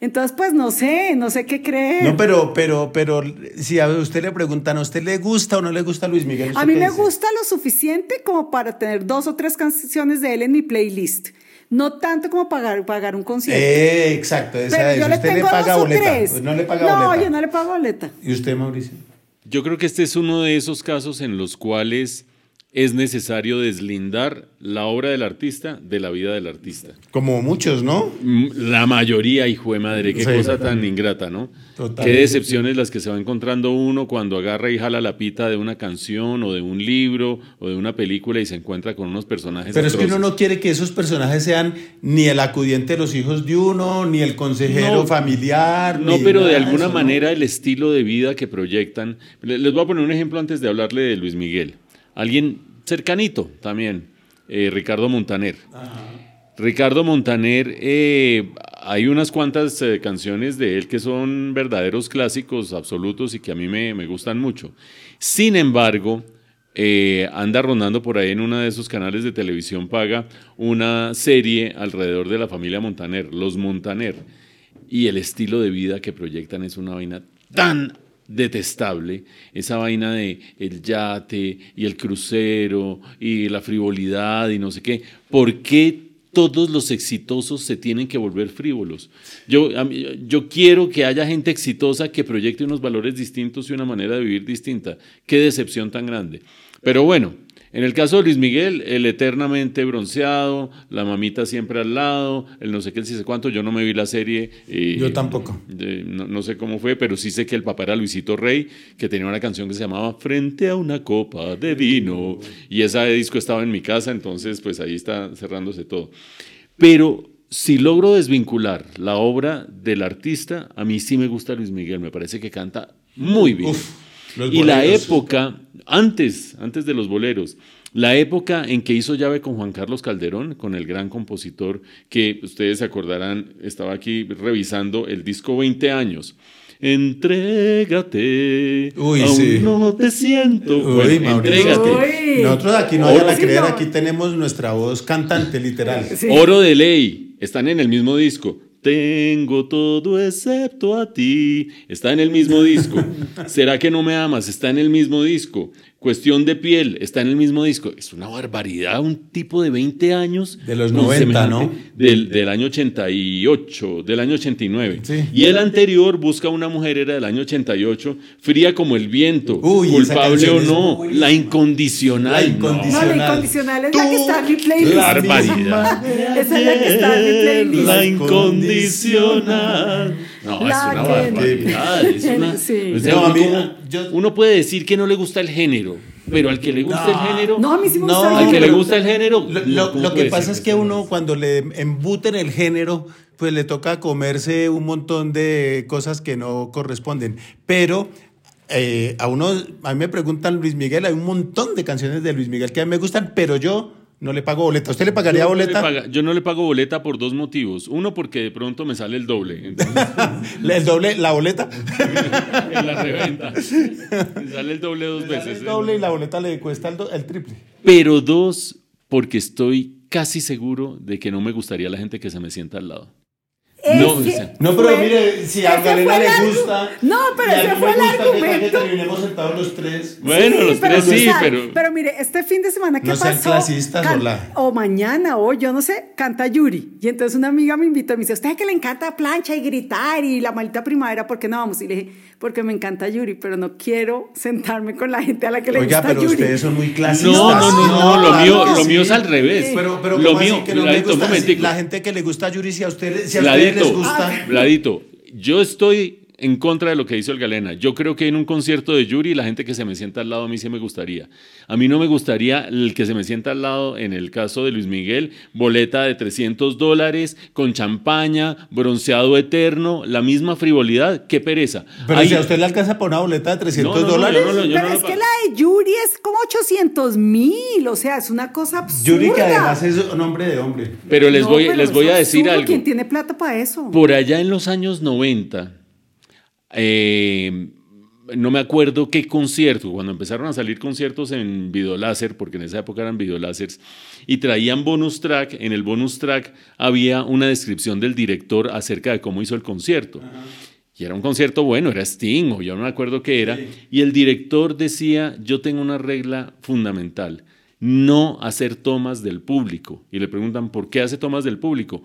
Entonces, pues no sé, no sé qué creer. No, pero, pero, pero, si a usted le preguntan, ¿a usted le gusta o no le gusta Luis Miguel? ¿Usted A mí me dice? gusta lo suficiente como para tener dos o tres canciones de él en mi playlist. No tanto como pagar, pagar un concierto. Eh, exacto, esa Pero es. yo le usted le tengo paga boleta. tres. no le paga no, boleta. yo no le pago boleta. ¿Y usted, Mauricio? Yo creo que este es uno de esos casos en los cuales es necesario deslindar la obra del artista de la vida del artista. Como muchos, ¿no? Mm, La mayoría, hijo de madre, qué Sí. cosa tan ingrata, ¿no? Total. Qué decepciones las que se va encontrando uno cuando agarra y jala la pita de una canción o de un libro o de una película y se encuentra con unos personajes. Pero es que uno no quiere que esos personajes sean ni el acudiente de los hijos de uno, ni el consejero No. familiar. No, ni pero de alguna eso, ¿no? manera el estilo de vida que proyectan. Le- Les voy a poner un ejemplo antes de hablarle de Luis Miguel. Alguien cercanito también, eh, Ricardo Montaner. Ricardo Montaner, eh, hay unas cuantas eh, canciones de él que son verdaderos clásicos absolutos y que a mí me, gustan mucho. Sin embargo, anda rondando por ahí en uno de esos canales de televisión paga una serie alrededor de la familia Montaner, los Montaner. Y el estilo de vida que proyectan es una vaina tan detestable, esa vaina de el yate y el crucero y la frivolidad y no sé qué. ¿Por qué todos los exitosos se tienen que volver frívolos? Yo, yo quiero que haya gente exitosa que proyecte unos valores distintos y una manera de vivir distinta. Qué decepción tan grande. Pero bueno, en el caso de Luis Miguel, el eternamente bronceado, la mamita siempre al lado, el no sé qué, el sí sé cuánto, yo no me vi la serie. eh, Yo tampoco. de- no, no sé cómo fue, pero sí sé que el papá era Luisito Rey, que tenía una canción que se llamaba Frente a una copa de vino. Y ese disco estaba en mi casa, entonces pues ahí está cerrándose todo. Pero si logro desvincular la obra del artista, a mí sí me gusta Luis Miguel, me parece que canta muy bien. los y la época, antes, antes de los boleros, la época en que hizo llave con Juan Carlos Calderón, con el gran compositor que ustedes se acordarán, estaba aquí revisando el disco 20 años. Entrégate. Uy, aún sí. no te siento. Uy, Bueno, Mauricio. entrégate. Uy. Nosotros aquí no vayan a creer, aquí tenemos nuestra voz cantante literal. Sí. Oro de ley, están en el mismo disco. Tengo todo excepto a ti. Está en el mismo disco. ¿Será que no me amas? Está en el mismo disco. Cuestión de piel, está en el mismo disco. Es una barbaridad, un tipo de 20 años. De los con 90, ¿no? Del, del año 88, del año 89. Sí. Y el anterior, Busca una mujer, era del año 88, fría como el viento, Uy, culpable o no, muy- la incondicional. La no. incondicional. No, la incondicional es la que está en mi playlist. La barbaridad. Esa es la que está en mi playlist. La incondicional. No, La es una que- barbaridad. Es una, Sí. o sea, No, a uno, mí- como- yo- uno puede decir que no le gusta el género, pero al que le gusta el género, No, a mí sí me No, gusta el al que le gusta el género, Lo, no, lo- ¿cómo lo que pasa es que uno cuando le embuten el género, pues le toca comerse un montón de cosas que no corresponden. Pero eh, a uno, a mí me preguntan Luis Miguel, hay un montón de canciones de Luis Miguel que a mí me gustan, pero yo no le pago boleta. ¿Usted le pagaría Yo no le boleta? paga- yo no le pago boleta por dos motivos. Uno, porque de pronto me sale el doble. Entonces, ¿El doble, la boleta? en la reventa. Me sale el doble dos veces. El doble y la boleta le cuesta el, do- el triple. Pero dos, porque estoy casi seguro de que no me gustaría la gente que se me sienta al lado. No, No, pero fue- mire, si a Galena le gusta. No, pero ese fue el gusta que- argumento. terminemos sentados los tres. Bueno, los pero tres sí, pero... Pero mire, este fin de semana que No sean pasó. clasistas, can- hola. O mañana, o yo no sé, canta Yuri. Y entonces una amiga me invitó y me dice: Usted que le encanta plancha y gritar y la maldita primavera, ¿por qué no vamos? Y le dije: Porque me encanta Yuri, pero no quiero sentarme con la gente a la que le Oiga, gusta pero Yuri. ustedes son muy clasistas. No, no, no, no, lo mío, lo mío es al revés. Pero, pero lo ¿cómo así mío, que no un gusta? momentico. La gente que le gusta a Yuri, si a ustedes, si a ustedes les gusta. Vladito, yo estoy en contra de lo que dice el Galena. Yo creo que en un concierto de Yuri, la gente que se me sienta al lado a mí sí me gustaría. A mí no me gustaría el que se me sienta al lado, en el caso de Luis Miguel, boleta de 300 dólares, con champaña, bronceado eterno, la misma frivolidad. Qué pereza. Pero Ahí- si a usted le alcanza por una boleta de 300 No, no, no, dólares. no Pero no es que la de Yuri es como 800 mil, o sea, es una cosa absurda. Yuri, que además es un hombre de hombre. Pero les No, voy, pero les es voy a decir algo. ¿Quién tiene plata para eso? Por allá en los años 90, eh, no me acuerdo qué concierto, cuando empezaron a salir conciertos en videoláser, porque en esa época eran videolásers, y traían bonus track, en el bonus track había una descripción del director acerca de cómo hizo el concierto. Y era un concierto bueno, era Sting, o yo no me acuerdo qué era. Y el director decía, yo tengo una regla fundamental, no hacer tomas del público. Y le preguntan, ¿por qué hace tomas del público?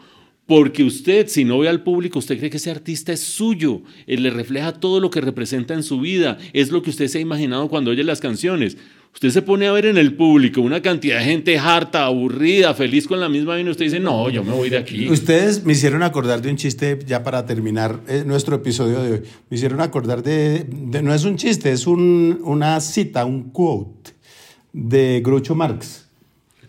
Porque usted, si no ve al público, usted cree que ese artista es suyo, él le refleja todo lo que representa en su vida, es lo que usted se ha imaginado cuando oye las canciones. Usted se pone a ver en el público una cantidad de gente harta, aburrida, feliz con la misma vaina, y usted dice, no, yo me voy de aquí. Ustedes me hicieron acordar de un chiste, ya para terminar eh, nuestro episodio de hoy. Me hicieron acordar de, no es un chiste, es un- una cita, un quote de Groucho Marx.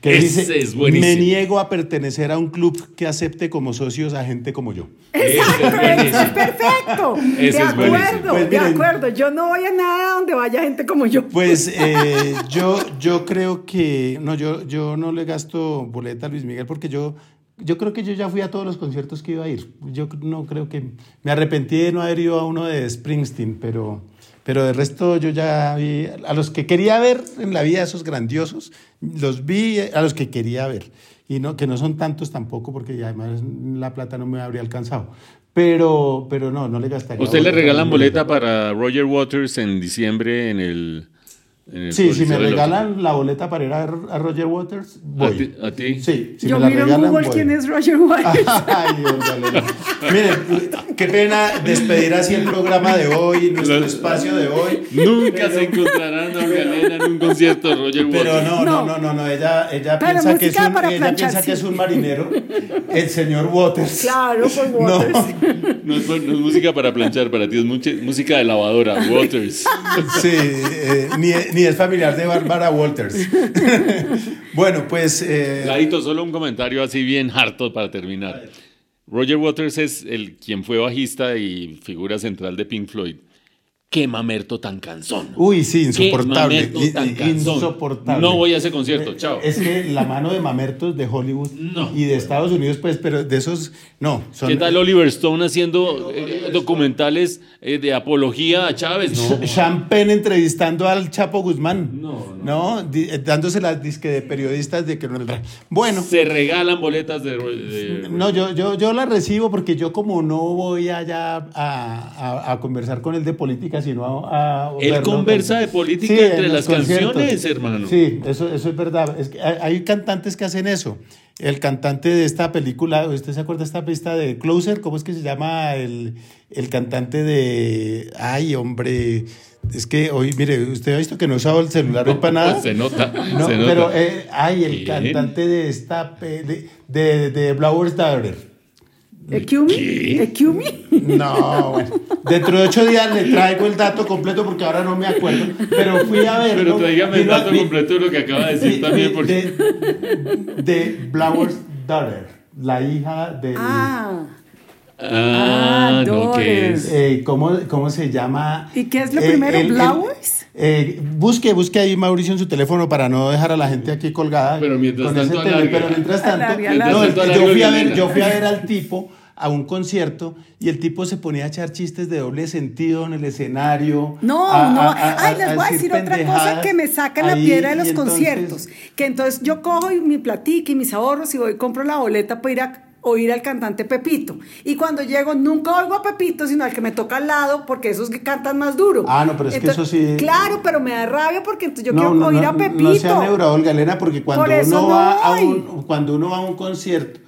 Que Ese dice, es buenísimo. me niego a pertenecer a un club que acepte como socios a gente como yo. Exacto, es perfecto. Ese de es acuerdo, buenísimo. Pues de miren. acuerdo. Yo no voy a nada donde vaya gente como yo. Pues eh, yo, yo creo que, no, yo, yo no le gasto boleta a Luis Miguel porque yo, yo creo que yo ya fui a todos los conciertos que iba a ir. Yo no creo que, me arrepentí de no haber ido a uno de Springsteen, pero, Pero de resto yo ya vi, a los que quería ver en la vida, esos grandiosos, los vi a los que quería ver. Y no, que no son tantos tampoco, porque ya además la plata no me habría alcanzado. Pero, pero no, no le gastaría. ¿Usted le regalan boleta para Roger Waters en diciembre en el... en Sí, si me regalan la boleta para ir a, ver a Roger Waters, voy. ¿A ti? Sí, si Yo me la miro en regalan, Google voy. quién es Roger Waters. Ay, Dios. Miren, qué pena despedir así el programa de hoy, nuestro espacio de hoy. Nunca se encontrarán a Galena en un concierto de Roger Waters. Pero no, no, No. no, no, ella, ella piensa, que es, un, para ella planchar, piensa que sí. es un marinero, el señor Waters. Claro, No, Waters. No es, no es música para planchar, para ti es mucha- música de lavadora, Waters. sí, eh, ni, ni es familiar de Bárbara Walters. bueno, pues... eh, Ladito, solo un comentario así bien harto para terminar. Roger Waters es el quien fue bajista y figura central de Pink Floyd. Qué mamerto tan cansón. Uy, sí, Qué insoportable. mamerto i- tan i- cansón. Insoportable. No voy a ese concierto, Eh, chao. Es que la mano de mamertos de Hollywood No. y de Estados Unidos, pues, pero de esos, no. Son, ¿Qué tal Oliver Stone haciendo eh, documentales eh, de apología a Chávez? No. Penn entrevistando al Chapo Guzmán. No, No, eh, dándose las disque de periodistas de que no Bueno, Se regalan boletas de... de- no, yo, yo, yo la recibo porque yo como no voy allá a, a- a conversar con él de política, sino a... a Él conversa de política Sí, entre en las canciones, hermano. Sí, eso, eso es verdad. Es que hay, cantantes que hacen eso. El cantante de esta película, ¿usted se acuerda de esta pista de Closer? ¿Cómo es que se llama el, el cantante de... Ay, hombre... Es que hoy, mire, usted ha visto que no usaba el celular hoy para nada. Se nota, No, se nota. pero, eh, ay, el cantante de esta, de, de, de Blower's Daughter. ¿Ekiumi? ¿Ekiumi? No, bueno. Dentro de ocho días le traigo el dato completo porque ahora no me acuerdo. Pero fui a verlo. Pero tráigame el dato vi- completo de lo que acaba de decir también, porque... De, de Blower's Daughter, la hija de... Ah. Ah, Ah, no, ¿qué Doris. es? Eh, ¿cómo, ¿Cómo se llama? ¿Y qué es lo Eh, primero? el- el- ¿Blowers? Eh, busque, busque ahí Mauricio en su teléfono para no dejar a la gente aquí colgada. Pero mientras tanto tema. alargue. Pero mientras tanto, Alargue, no, alargue. el- Mientras tanto yo, fui a ver, yo fui a ver al tipo a un concierto y el tipo se ponía a echar chistes de doble sentido en el escenario. No, a- no. a- a- Ay, les voy a decir otra cosa que me saca la ahí, piedra de los entonces- conciertos. Que entonces yo cojo y mi platica y mis ahorros y voy y compro la boleta para ir a oír al cantante Pepito. Y cuando llego nunca oigo a Pepito, sino al que me toca al lado, porque esos que cantan más duro. Ah, no, pero es que eso sí- Claro, pero me da rabia porque entonces yo no, quiero no, oír no, a Pepito. No sea neural, Galena, porque cuando Por uno no va a un, cuando uno va a un concierto.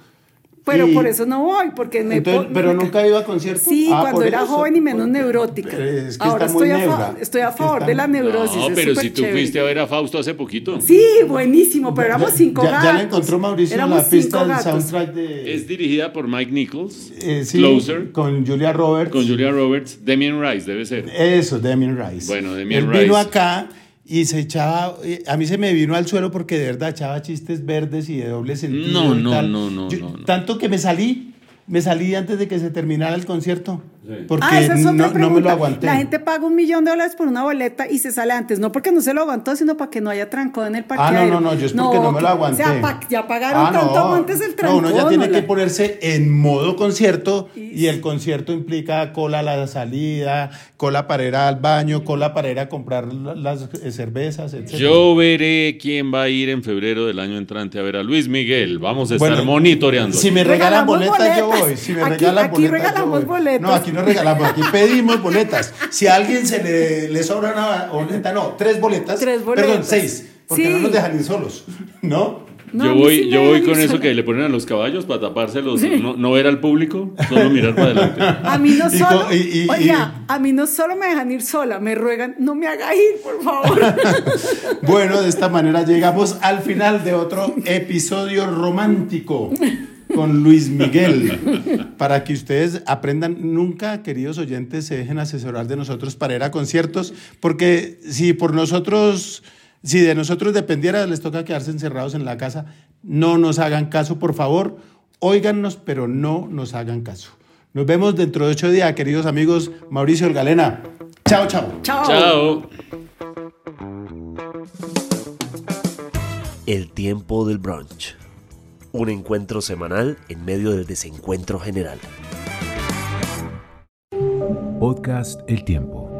Pero y- por eso no voy, porque me... Entonces, po- pero me- nunca iba a conciertos. Sí, Ah, cuando era eso. joven y menos neurótica. Pero es que Ahora estoy a, fa- neura. estoy a favor está- de la neurosis. No, pero si tú chévere. fuiste a ver a Fausto hace poquito. Sí, buenísimo, pero éramos cinco ya, gatos. ya le encontró Mauricio Éramos la pista cinco del gatos. soundtrack de Es dirigida por Mike Nichols, eh, sí, Closer, con Julia Roberts. con Julia Roberts, Damien Rice debe ser. Eso, Damien Rice. Bueno, Damien Él vino Rice. acá y se echaba, eh, a mí se me vino al suelo porque de verdad echaba chistes verdes y de doble sentido. No, y no, tal. no, no, Yo- no, no. Tanto que me salí, me salí antes de que se terminara el concierto. Porque Ah, esa es no, otra no pregunta. me lo aguanté. La gente paga un millón de dólares por una boleta y se sale antes, no porque no se lo aguantó, sino para que no haya trancón en el Ah, parqueadero. no, no, no, yo es porque no, me lo aguanté. O sea, pa- ya pagaron Ah, no. tanto antes el No, trancón. uno ya tiene que ponerse en modo concierto y el concierto implica cola a la salida, cola para ir al baño, cola para ir a comprar la- las eh, cervezas, etc. Yo veré quién va a ir en febrero del año entrante a ver a Luis Miguel. Vamos a estar Bueno, monitoreando. Si me regalan Regalamos boletas, yo boletas. voy. Si me Aquí- regalan aquí boletas, yo regalamos voy. boletas. No, aquí no regalamos, aquí pedimos boletas. Si a alguien se le, le sobra una boleta, no, tres boletas. Tres Perdón, boletas. seis. Porque Sí. no nos dejan ir solos. ¿No? Yo voy, sí yo voy con eso que le ponen a los caballos para tapárselos, no, no ver al público, solo mirar para adelante. A mí no solo, co- y- y- oiga, a mí no solo me dejan ir sola, me ruegan, no me haga ir, por favor. Bueno, de esta manera llegamos al final de otro episodio romántico con Luis Miguel. Para que ustedes aprendan, nunca, queridos oyentes, se dejen asesorar de nosotros para ir a conciertos, porque si por nosotros, si de nosotros dependiera, les toca quedarse encerrados en la casa, no nos hagan caso, por favor, óigannos, pero no nos hagan caso. Nos vemos dentro de ocho días, queridos amigos. Mauricio Galena. Chao, chao. Chao. Chao. El tiempo del brunch. Un encuentro semanal en medio del desencuentro general. Podcast El Tiempo.